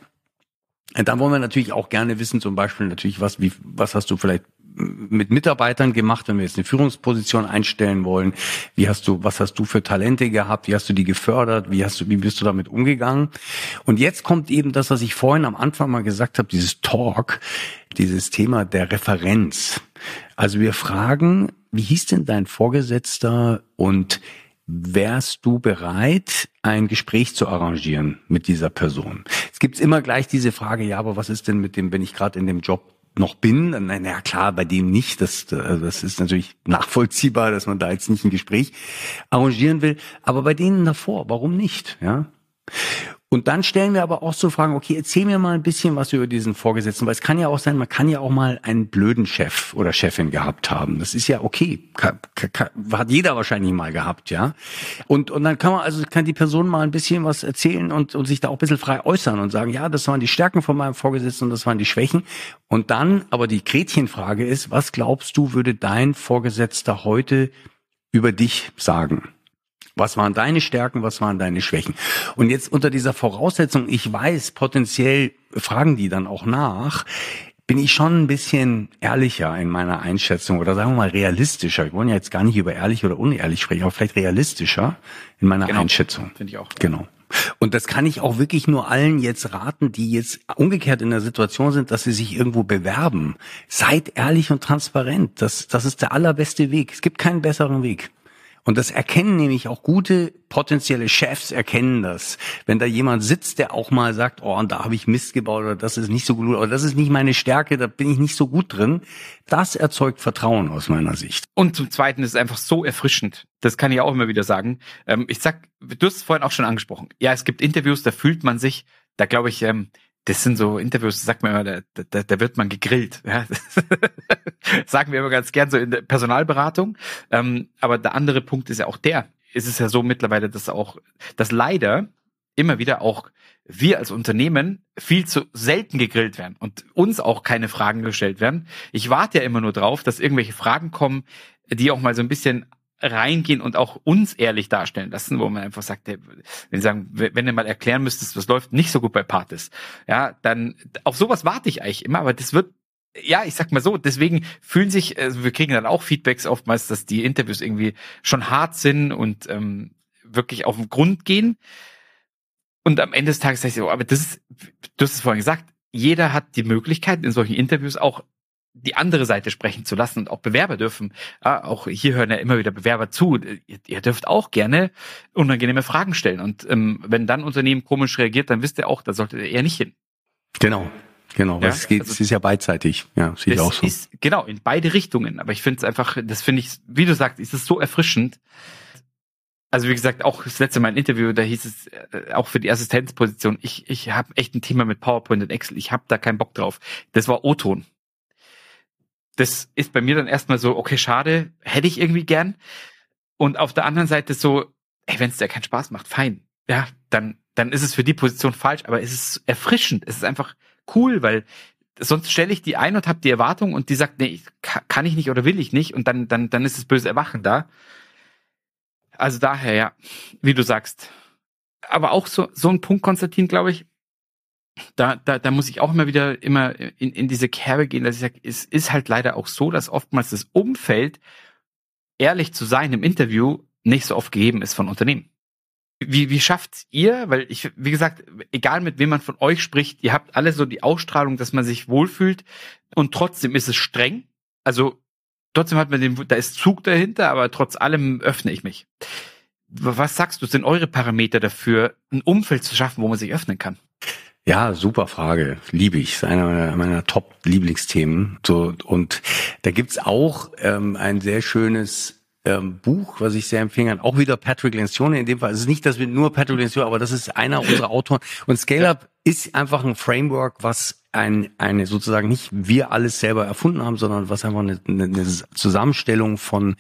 dann wollen wir natürlich auch gerne wissen, zum Beispiel natürlich, was, wie, was hast du vielleicht mit Mitarbeitern gemacht, wenn wir jetzt eine Führungsposition einstellen wollen? Wie hast du, was hast du für Talente gehabt? Wie hast du die gefördert? Wie hast du, wie bist du damit umgegangen? Und jetzt kommt eben das, was ich vorhin am Anfang mal gesagt habe, dieses Talk, dieses Thema der Referenz. Also wir fragen, wie hieß denn dein Vorgesetzter und wärst du bereit, ein Gespräch zu arrangieren mit dieser Person? Es gibt immer gleich diese Frage, ja, aber was ist denn mit dem, wenn ich gerade in dem Job noch bin, na, na klar, bei dem nicht, das, das ist natürlich nachvollziehbar, dass man da jetzt nicht ein Gespräch arrangieren will, aber bei denen davor, warum nicht, ja? Und dann stellen wir aber auch so Fragen, okay, erzähl mir mal ein bisschen was über diesen Vorgesetzten, weil es kann ja auch sein, man kann ja auch mal einen blöden Chef oder Chefin gehabt haben. Das ist ja okay. Kann, kann, hat jeder wahrscheinlich mal gehabt, ja. Und, und dann kann man, also kann die Person mal ein bisschen was erzählen und, und sich da auch ein bisschen frei äußern und sagen, ja, das waren die Stärken von meinem Vorgesetzten und das waren die Schwächen. Und dann, aber die Gretchenfrage ist, was glaubst du, würde dein Vorgesetzter heute über dich sagen? Was waren deine Stärken, was waren deine Schwächen? Und jetzt unter dieser Voraussetzung, ich weiß, potenziell fragen die dann auch nach, bin ich schon ein bisschen ehrlicher in meiner Einschätzung oder sagen wir mal realistischer. Wir wollen ja jetzt gar nicht über ehrlich oder unehrlich sprechen, aber vielleicht realistischer in meiner genau. Einschätzung. Finde ich auch. Genau. Und das kann ich auch wirklich nur allen jetzt raten, die jetzt umgekehrt in der Situation sind, dass sie sich irgendwo bewerben. Seid ehrlich und transparent. Das, das ist der allerbeste Weg. Es gibt keinen besseren Weg. Und das erkennen nämlich auch gute potenzielle Chefs erkennen das. Wenn da jemand sitzt, der auch mal sagt, oh, und da habe ich Mist gebaut oder das ist nicht so gut oder das ist nicht meine Stärke, da bin ich nicht so gut drin, das erzeugt Vertrauen aus meiner Sicht. Und zum Zweiten ist es einfach so erfrischend. Das kann ich auch immer wieder sagen. Ähm, ich sag, du hast es vorhin auch schon angesprochen. Ja, es gibt Interviews, da fühlt man sich, da glaube ich, ähm, das sind so Interviews, sagt man immer, da, da, da wird man gegrillt. Ja? (laughs) sagen wir immer ganz gern so in der Personalberatung. Ähm, aber der andere Punkt ist ja auch der, ist es ja so mittlerweile, dass auch, dass leider immer wieder auch wir als Unternehmen viel zu selten gegrillt werden und uns auch keine Fragen gestellt werden. Ich warte ja immer nur drauf, dass irgendwelche Fragen kommen, die auch mal so ein bisschen reingehen und auch uns ehrlich darstellen lassen, wo man einfach sagt, wenn sagen, wenn du mal erklären müsstest, was läuft nicht so gut bei Partis, ja, dann auf sowas warte ich eigentlich immer, aber das wird ja, ich sag mal so, deswegen fühlen sich, also wir kriegen dann auch Feedbacks oftmals, dass die Interviews irgendwie schon hart sind und ähm, wirklich auf den Grund gehen. Und am Ende des Tages sag ich so, aber das ist, du hast es vorhin gesagt, jeder hat die Möglichkeit, in solchen Interviews auch die andere Seite sprechen zu lassen und auch Bewerber dürfen. Ja, auch hier hören ja immer wieder Bewerber zu. Ihr, ihr dürft auch gerne unangenehme Fragen stellen. Und ähm, wenn dann Unternehmen komisch reagiert, dann wisst ihr auch, da solltet ihr eher nicht hin. Genau. Genau, ja, es geht, also, es ist ja beidseitig, ja, sehe ich auch so. Ist, genau, in beide Richtungen. Aber ich finde es einfach, das finde ich, wie du sagst, ist es so erfrischend. Also wie gesagt, auch das letzte Mal ein Interview, da hieß es äh, auch für die Assistenzposition, ich, ich habe echt ein Thema mit PowerPoint und Excel, ich habe da keinen Bock drauf. Das war O-Ton das ist bei mir dann erstmal so, okay, schade, hätte ich irgendwie gern. Und auf der anderen Seite so, ey, wenn es dir keinen Spaß macht, fein. Ja, dann, dann ist es für die Position falsch, aber es ist erfrischend. Es ist einfach cool, weil sonst stelle ich die ein und habe die Erwartung und die sagt, nee, kann ich nicht oder will ich nicht und dann, dann, dann ist das böse Erwachen da. Also daher, ja, wie du sagst. Aber auch so, so ein Punkt, Konstantin, glaube ich, da, da, da muss ich auch immer wieder immer in, in diese Kerbe gehen, dass ich sage, es ist halt leider auch so, dass oftmals das Umfeld, ehrlich zu sein im Interview, nicht so oft gegeben ist von Unternehmen. Wie, wie schafft ihr, weil ich, wie gesagt, egal mit wem man von euch spricht, ihr habt alle so die Ausstrahlung, dass man sich wohlfühlt und trotzdem ist es streng. Also trotzdem hat man den, da ist Zug dahinter, aber trotz allem öffne ich mich. Was sagst du, sind eure Parameter dafür, ein Umfeld zu schaffen, wo man sich öffnen kann? Ja, super Frage. Liebe ich. ist einer meiner, meiner Top-Lieblingsthemen. So, und da gibt's auch ähm, ein sehr schönes ähm, Buch, was ich sehr empfehlen kann. Auch wieder Patrick Lencioni in dem Fall. Es ist nicht, dass wir nur Patrick Lencioni, aber das ist einer unserer Autoren. Und Scale Up ist einfach ein Framework, was ein, eine sozusagen nicht wir alles selber erfunden haben, sondern was einfach eine, eine Zusammenstellung von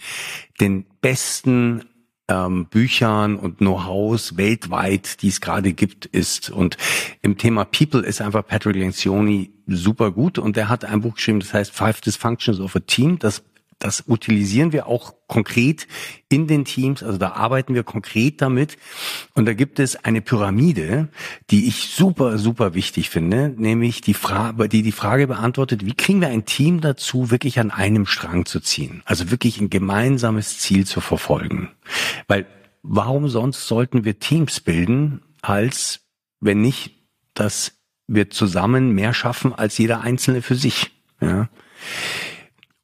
den besten ähm, Büchern und Know-hows weltweit, die es gerade gibt, ist. Und im Thema People ist einfach Patrick Lencioni super gut und der hat ein Buch geschrieben, das heißt Five Dysfunctions of a Team. Das das utilisieren wir auch konkret in den Teams, also da arbeiten wir konkret damit. Und da gibt es eine Pyramide, die ich super, super wichtig finde, nämlich die Frage, die die Frage beantwortet, wie kriegen wir ein Team dazu, wirklich an einem Strang zu ziehen? Also wirklich ein gemeinsames Ziel zu verfolgen. Weil warum sonst sollten wir Teams bilden, als wenn nicht, dass wir zusammen mehr schaffen als jeder Einzelne für sich? Ja.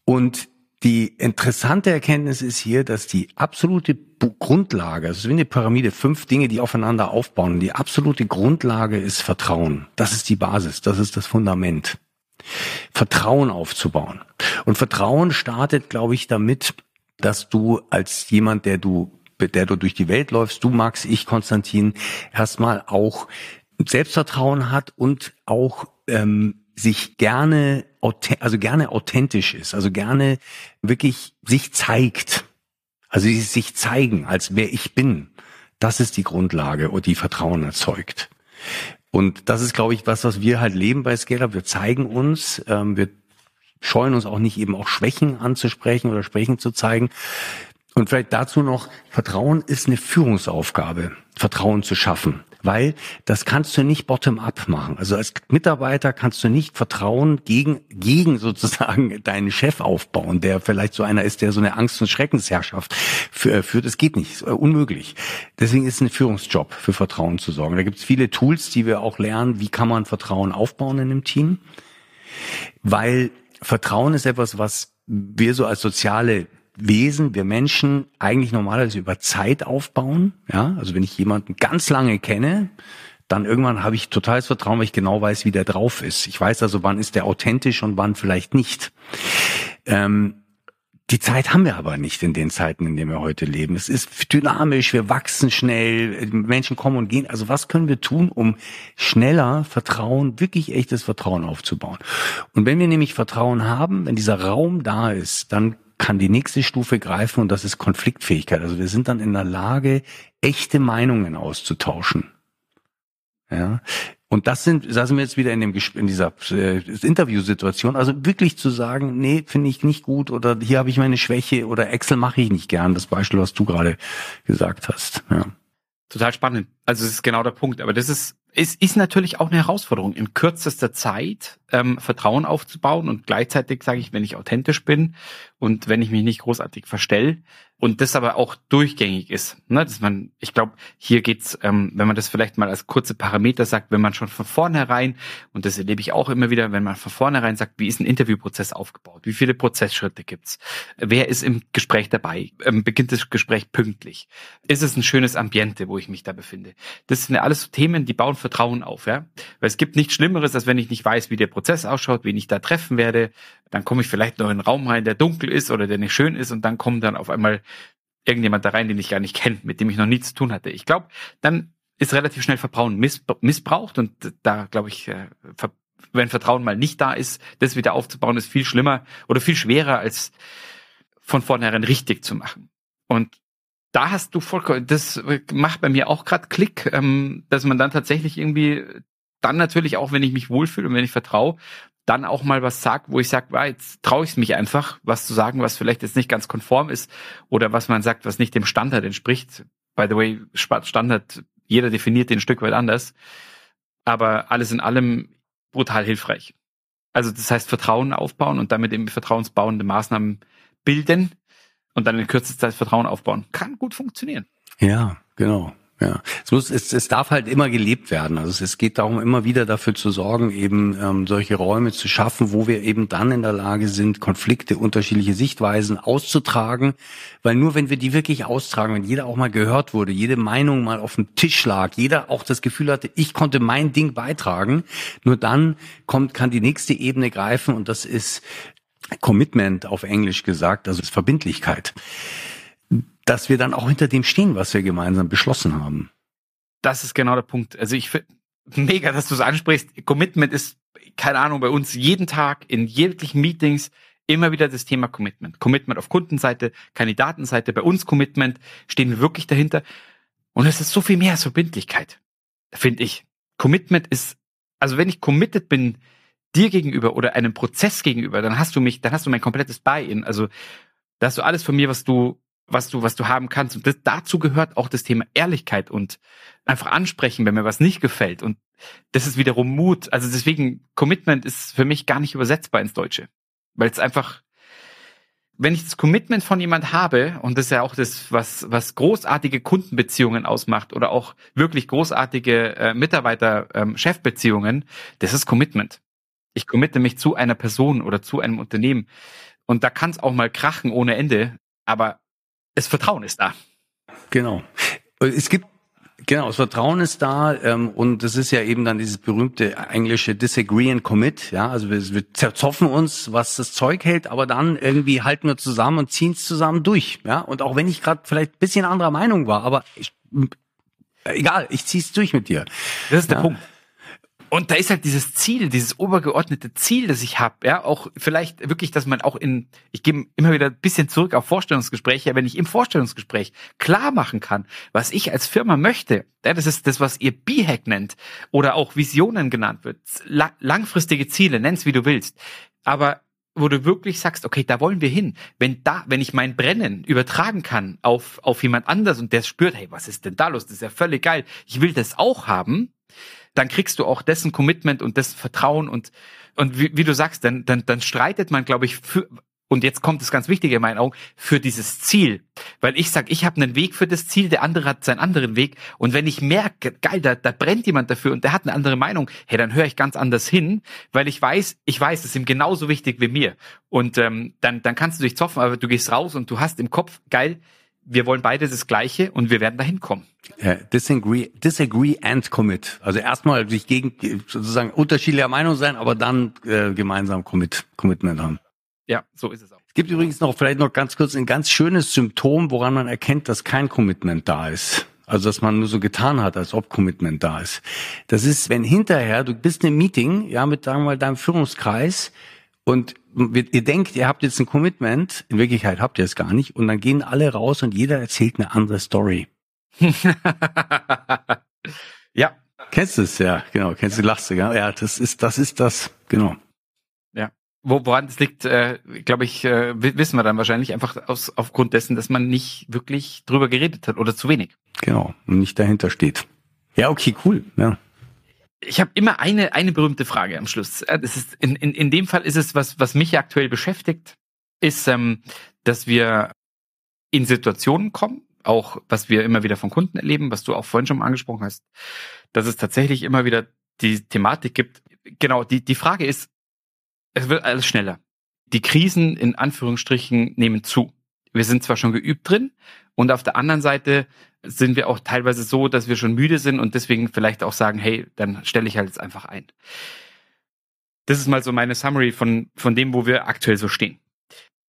Und die interessante Erkenntnis ist hier, dass die absolute Grundlage, also wie eine Pyramide, fünf Dinge, die aufeinander aufbauen. Die absolute Grundlage ist Vertrauen. Das ist die Basis, das ist das Fundament. Vertrauen aufzubauen. Und Vertrauen startet, glaube ich, damit, dass du als jemand, der du der du durch die Welt läufst, du Max, ich Konstantin, erstmal auch Selbstvertrauen hat und auch ähm, sich gerne, also gerne authentisch ist, also gerne wirklich sich zeigt. Also sich zeigen, als wer ich bin. Das ist die Grundlage, die Vertrauen erzeugt. Und das ist, glaube ich, was, was wir halt leben bei ScaleUp. Wir zeigen uns, ähm, wir scheuen uns auch nicht eben auch Schwächen anzusprechen oder Schwächen zu zeigen. Und vielleicht dazu noch, Vertrauen ist eine Führungsaufgabe, Vertrauen zu schaffen. Weil das kannst du nicht bottom-up machen. Also als Mitarbeiter kannst du nicht Vertrauen gegen, gegen sozusagen (laughs) deinen Chef aufbauen, der vielleicht so einer ist, der so eine Angst- und Schreckensherrschaft führt. Es geht nicht, unmöglich. Deswegen ist es ein Führungsjob, für Vertrauen zu sorgen. Da gibt es viele Tools, die wir auch lernen, wie kann man Vertrauen aufbauen in einem Team. Weil Vertrauen ist etwas, was wir so als soziale Wesen, wir Menschen eigentlich normalerweise über Zeit aufbauen. Ja, also wenn ich jemanden ganz lange kenne, dann irgendwann habe ich totales Vertrauen, weil ich genau weiß, wie der drauf ist. Ich weiß also, wann ist der authentisch und wann vielleicht nicht. Ähm, die Zeit haben wir aber nicht in den Zeiten, in denen wir heute leben. Es ist dynamisch, wir wachsen schnell, Menschen kommen und gehen. Also was können wir tun, um schneller Vertrauen, wirklich echtes Vertrauen aufzubauen? Und wenn wir nämlich Vertrauen haben, wenn dieser Raum da ist, dann kann die nächste Stufe greifen und das ist Konfliktfähigkeit. Also wir sind dann in der Lage, echte Meinungen auszutauschen. Ja, und das sind, da sind wir jetzt wieder in dem in dieser äh, Interviewsituation. Also wirklich zu sagen, nee, finde ich nicht gut oder hier habe ich meine Schwäche oder Excel mache ich nicht gern. Das Beispiel, was du gerade gesagt hast. Ja. Total spannend. Also es ist genau der Punkt. Aber das ist es ist natürlich auch eine Herausforderung, in kürzester Zeit ähm, Vertrauen aufzubauen und gleichzeitig sage ich, wenn ich authentisch bin und wenn ich mich nicht großartig verstelle und das aber auch durchgängig ist, ne, dass man, ich glaube, hier geht's, ähm, wenn man das vielleicht mal als kurze Parameter sagt, wenn man schon von vornherein und das erlebe ich auch immer wieder, wenn man von vornherein sagt, wie ist ein Interviewprozess aufgebaut, wie viele Prozessschritte gibt's, wer ist im Gespräch dabei, ähm, beginnt das Gespräch pünktlich, ist es ein schönes Ambiente, wo ich mich da befinde, das sind ja alles so Themen, die bauen Vertrauen auf, ja, weil es gibt nichts Schlimmeres, als wenn ich nicht weiß, wie der Prozess ausschaut, wen ich da treffen werde. Dann komme ich vielleicht noch in einen Raum rein, der dunkel ist oder der nicht schön ist und dann kommt dann auf einmal irgendjemand da rein, den ich gar nicht kenne, mit dem ich noch nie zu tun hatte. Ich glaube, dann ist relativ schnell Vertrauen missbraucht und da glaube ich, äh, wenn Vertrauen mal nicht da ist, das wieder aufzubauen, ist viel schlimmer oder viel schwerer als von vornherein richtig zu machen. Und da hast du vollkommen, das macht bei mir auch gerade Klick, ähm, dass man dann tatsächlich irgendwie dann natürlich auch, wenn ich mich wohlfühle und wenn ich vertraue, dann auch mal was sagt, wo ich sage, ah, jetzt traue ich es mich einfach, was zu sagen, was vielleicht jetzt nicht ganz konform ist oder was man sagt, was nicht dem Standard entspricht. By the way, Standard, jeder definiert den ein Stück weit anders, aber alles in allem brutal hilfreich. Also das heißt Vertrauen aufbauen und damit eben vertrauensbauende Maßnahmen bilden und dann in kürzester Zeit Vertrauen aufbauen. Kann gut funktionieren. Ja, genau. Ja, es muss, es, es darf halt immer gelebt werden. Also es, geht darum, immer wieder dafür zu sorgen, eben ähm, solche Räume zu schaffen, wo wir eben dann in der Lage sind, Konflikte, unterschiedliche Sichtweisen auszutragen. Weil nur wenn wir die wirklich austragen, wenn jeder auch mal gehört wurde, jede Meinung mal auf dem Tisch lag, jeder auch das Gefühl hatte, ich konnte mein Ding beitragen, nur dann kommt, kann die nächste Ebene greifen und das ist Commitment auf Englisch gesagt, also ist Verbindlichkeit dass wir dann auch hinter dem stehen, was wir gemeinsam beschlossen haben. Das ist genau der Punkt. Also ich finde mega, dass du es ansprichst. Commitment ist, keine Ahnung, bei uns jeden Tag in jeglichen Meetings immer wieder das Thema Commitment. Commitment auf Kundenseite, Kandidatenseite, bei uns Commitment, stehen wir wirklich dahinter. Und es ist so viel mehr als Verbindlichkeit, finde ich. Commitment ist, also wenn ich committed bin, dir gegenüber oder einem Prozess gegenüber, dann hast du mich, dann hast du mein komplettes Buy-in. Also da hast du alles von mir, was du was du, was du haben kannst. Und das, dazu gehört auch das Thema Ehrlichkeit und einfach ansprechen, wenn mir was nicht gefällt. Und das ist wiederum Mut. Also deswegen, Commitment ist für mich gar nicht übersetzbar ins Deutsche. Weil es einfach, wenn ich das Commitment von jemand habe, und das ist ja auch das, was, was großartige Kundenbeziehungen ausmacht oder auch wirklich großartige äh, Mitarbeiter-Chefbeziehungen, ähm, das ist Commitment. Ich committe mich zu einer Person oder zu einem Unternehmen. Und da kann es auch mal krachen ohne Ende. Aber das Vertrauen ist da. Genau. Es gibt Genau, das Vertrauen ist da ähm, und das ist ja eben dann dieses berühmte englische Disagree and Commit. Ja, also wir, wir zerzoffen uns, was das Zeug hält, aber dann irgendwie halten wir zusammen und ziehen es zusammen durch. Ja, und auch wenn ich gerade vielleicht ein bisschen anderer Meinung war, aber ich, egal, ich zieh's durch mit dir. Das ist der ja. Punkt. Und da ist halt dieses Ziel, dieses obergeordnete Ziel, das ich habe, ja, auch vielleicht wirklich, dass man auch in, ich gehe immer wieder ein bisschen zurück auf Vorstellungsgespräche, wenn ich im Vorstellungsgespräch klar machen kann, was ich als Firma möchte, ja, das ist das, was ihr B-Hack nennt oder auch Visionen genannt wird, langfristige Ziele, nenn's wie du willst. Aber wo du wirklich sagst, okay, da wollen wir hin. Wenn da, wenn ich mein Brennen übertragen kann auf, auf jemand anders und der spürt, hey, was ist denn da los? Das ist ja völlig geil. Ich will das auch haben dann kriegst du auch dessen Commitment und dessen Vertrauen und und wie, wie du sagst, dann, dann, dann streitet man, glaube ich, für, und jetzt kommt das ganz Wichtige in meinen Augen, für dieses Ziel. Weil ich sag, ich habe einen Weg für das Ziel, der andere hat seinen anderen Weg. Und wenn ich merke, geil, da, da brennt jemand dafür und der hat eine andere Meinung, hey, dann höre ich ganz anders hin, weil ich weiß, ich weiß, es ist ihm genauso wichtig wie mir. Und ähm, dann, dann kannst du dich zoffen, aber du gehst raus und du hast im Kopf, geil, wir wollen beide das Gleiche und wir werden dahin kommen. Ja, disagree, disagree and commit. Also erstmal sich gegen sozusagen unterschiedlicher Meinung sein, aber dann äh, gemeinsam commit, Commitment haben. Ja, so ist es auch. Es gibt übrigens noch vielleicht noch ganz kurz ein ganz schönes Symptom, woran man erkennt, dass kein Commitment da ist. Also dass man nur so getan hat, als ob Commitment da ist. Das ist, wenn hinterher du bist in einem Meeting, ja, mit sagen wir mal deinem Führungskreis und ihr denkt, ihr habt jetzt ein Commitment, in Wirklichkeit habt ihr es gar nicht, und dann gehen alle raus und jeder erzählt eine andere Story. (laughs) ja. Kennst du es, ja, genau, kennst du, lachst du, ja, ja, das ist, das ist das, genau. Ja. Wo, woran das liegt, äh, glaube ich, äh, wissen wir dann wahrscheinlich einfach aus, aufgrund dessen, dass man nicht wirklich drüber geredet hat oder zu wenig. Genau, und nicht dahinter steht. Ja, okay, cool, ja ich habe immer eine, eine berühmte Frage am Schluss. Äh, das ist, in, in, in dem Fall ist es, was, was mich aktuell beschäftigt, ist, ähm, dass wir in Situationen kommen, auch was wir immer wieder von Kunden erleben, was du auch vorhin schon mal angesprochen hast, dass es tatsächlich immer wieder die Thematik gibt. Genau, die, die Frage ist, es wird alles schneller. Die Krisen in Anführungsstrichen nehmen zu. Wir sind zwar schon geübt drin und auf der anderen Seite sind wir auch teilweise so, dass wir schon müde sind und deswegen vielleicht auch sagen, hey, dann stelle ich halt jetzt einfach ein. Das ist mal so meine Summary von, von dem, wo wir aktuell so stehen.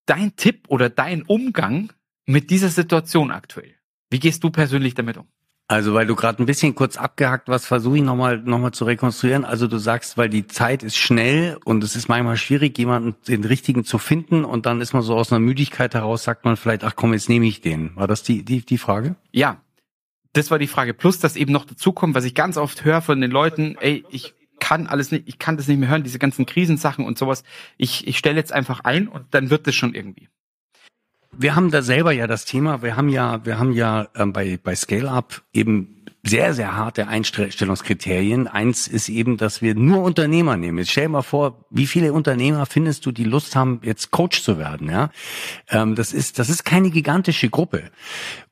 Dein Tipp oder dein Umgang mit dieser Situation aktuell. Wie gehst du persönlich damit um? Also weil du gerade ein bisschen kurz abgehackt was versuche ich nochmal noch mal zu rekonstruieren. Also du sagst, weil die Zeit ist schnell und es ist manchmal schwierig, jemanden den richtigen zu finden und dann ist man so aus einer Müdigkeit heraus, sagt man vielleicht, ach komm, jetzt nehme ich den. War das die, die, die Frage? Ja, das war die Frage. Plus, dass eben noch dazu kommt, was ich ganz oft höre von den Leuten, ey, ich kann alles nicht, ich kann das nicht mehr hören, diese ganzen Krisensachen und sowas. Ich, ich stelle jetzt einfach ein und dann wird es schon irgendwie. Wir haben da selber ja das Thema, wir haben ja, wir haben ja ähm, bei, bei Scale Up eben sehr, sehr harte Einstellungskriterien. Eins ist eben, dass wir nur Unternehmer nehmen. Jetzt stell dir mal vor, wie viele Unternehmer findest du, die Lust haben, jetzt Coach zu werden, ja? Ähm, das ist, das ist keine gigantische Gruppe.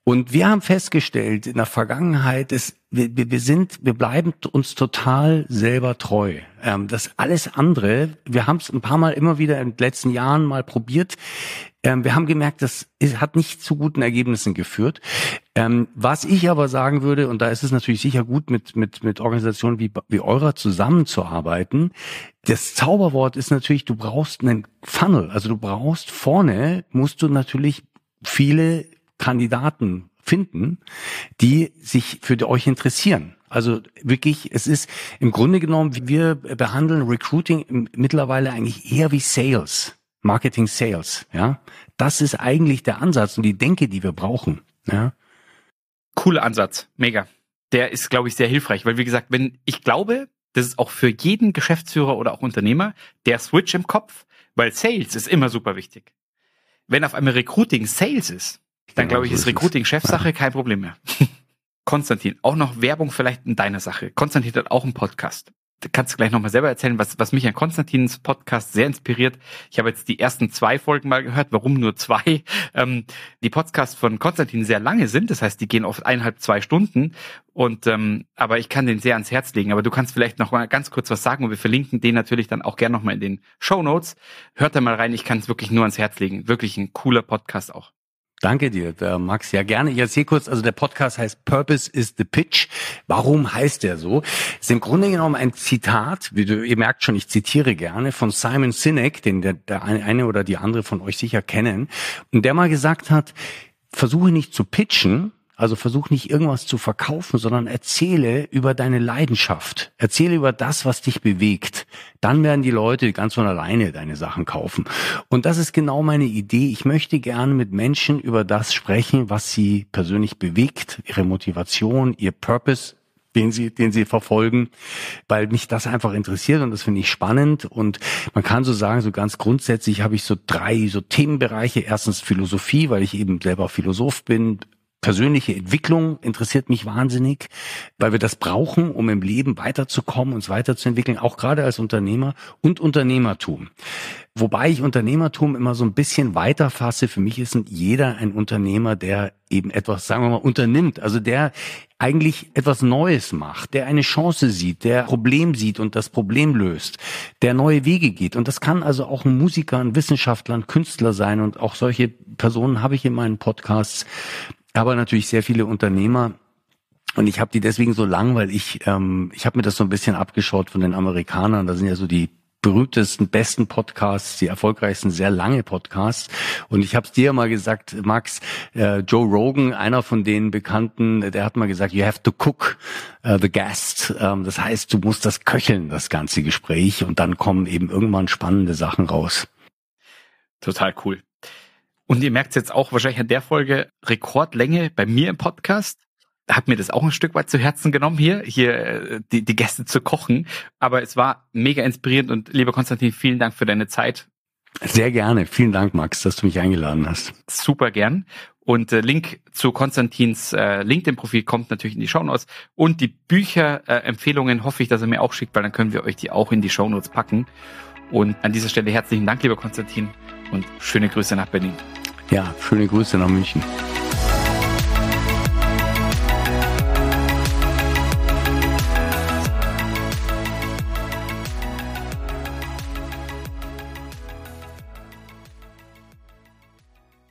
Und wir haben festgestellt in der Vergangenheit, dass wir, wir sind, wir bleiben uns total selber treu. Ähm, das alles andere, wir haben es ein paar Mal immer wieder in den letzten Jahren mal probiert. Ähm, wir haben gemerkt, das hat nicht zu guten Ergebnissen geführt. Ähm, was ich aber sagen würde, und da ist es natürlich sicher gut, mit, mit, mit Organisationen wie, wie eurer zusammenzuarbeiten, das Zauberwort ist natürlich, du brauchst einen Funnel. Also du brauchst vorne, musst du natürlich viele Kandidaten finden, die sich für euch interessieren. Also wirklich, es ist im Grunde genommen, wir behandeln Recruiting mittlerweile eigentlich eher wie Sales. Marketing Sales, ja. Das ist eigentlich der Ansatz und die Denke, die wir brauchen, ja. Cooler Ansatz, mega. Der ist, glaube ich, sehr hilfreich, weil wie gesagt, wenn ich glaube, das ist auch für jeden Geschäftsführer oder auch Unternehmer der Switch im Kopf, weil Sales ist immer super wichtig. Wenn auf einmal Recruiting Sales ist, dann genau, glaube ich, so ist Recruiting Chefsache kein Problem mehr. (laughs) Konstantin, auch noch Werbung vielleicht in deiner Sache. Konstantin hat auch einen Podcast kannst du gleich nochmal selber erzählen, was, was mich an Konstantins Podcast sehr inspiriert. Ich habe jetzt die ersten zwei Folgen mal gehört, warum nur zwei. (laughs) Ähm, die Podcasts von Konstantin sehr lange sind, das heißt, die gehen oft eineinhalb, zwei Stunden. Und ähm, aber ich kann den sehr ans Herz legen. Aber du kannst vielleicht noch mal ganz kurz was sagen und wir verlinken den natürlich dann auch gerne nochmal in den Show Notes. Hört da mal rein, ich kann es wirklich nur ans Herz legen. Wirklich ein cooler Podcast auch. Danke dir, Max. Ja, gerne. Ich erzähle kurz, also der Podcast heißt Purpose is the Pitch. Warum heißt der so? Ist im Grunde genommen ein Zitat, wie du, ihr merkt schon, ich zitiere gerne, von Simon Sinek, den der, der eine oder die andere von euch sicher kennen, und der mal gesagt hat, versuche nicht zu pitchen, Also versuch nicht irgendwas zu verkaufen, sondern erzähle über deine Leidenschaft. Erzähle über das, was dich bewegt. Dann werden die Leute ganz von alleine deine Sachen kaufen. Und das ist genau meine Idee. Ich möchte gerne mit Menschen über das sprechen, was sie persönlich bewegt, ihre Motivation, ihr Purpose, den sie, den sie verfolgen, weil mich das einfach interessiert und das finde ich spannend. Und man kann so sagen, so ganz grundsätzlich habe ich so drei so Themenbereiche. Erstens Philosophie, weil ich eben selber Philosoph bin, persönliche Entwicklung interessiert mich wahnsinnig, weil wir das brauchen, um im Leben weiterzukommen, uns weiterzuentwickeln, auch gerade als Unternehmer und Unternehmertum. Wobei ich Unternehmertum immer so ein bisschen weiter fasse. Für mich ist jeder ein Unternehmer, der eben etwas, sagen wir mal, unternimmt. Also der eigentlich etwas Neues macht, der eine Chance sieht, der Problem sieht und das Problem löst, der neue Wege geht. Und das kann also auch ein Musiker, ein Wissenschaftler, ein Künstler sein. Und auch solche Personen habe ich in meinen Podcasts aber natürlich sehr viele Unternehmer. Und ich habe die deswegen so lang, weil ich, ähm, ich habe mir das so ein bisschen abgeschaut von den Amerikanern. Da sind ja so die berühmtesten, besten Podcasts, die erfolgreichsten, sehr lange Podcasts. Und ich habe es dir mal gesagt, Max, äh, Joe Rogan, einer von den Bekannten, der hat mal gesagt, you have to cook uh, the guest. Ähm, das heißt, du musst das köcheln, das ganze Gespräch. Und dann kommen eben irgendwann spannende Sachen raus. Total cool. Und ihr merkt jetzt auch wahrscheinlich an der Folge Rekordlänge bei mir im Podcast. Hat mir das auch ein Stück weit zu Herzen genommen hier, hier äh, die, die Gäste zu kochen. Aber es war mega inspirierend und lieber Konstantin, vielen Dank für deine Zeit. Sehr gerne. Vielen Dank, Max, dass du mich eingeladen hast. Super gern. Und äh, Link zu Konstantins äh, LinkedIn-Profil kommt natürlich in die Shownotes. Und die Bücher-Empfehlungen hoffe ich, dass er mir auch schickt, weil dann können wir euch die auch in die Shownotes packen. Und an dieser Stelle herzlichen Dank, lieber Konstantin, und schöne Grüße nach Berlin. Ja, schöne Grüße nach München.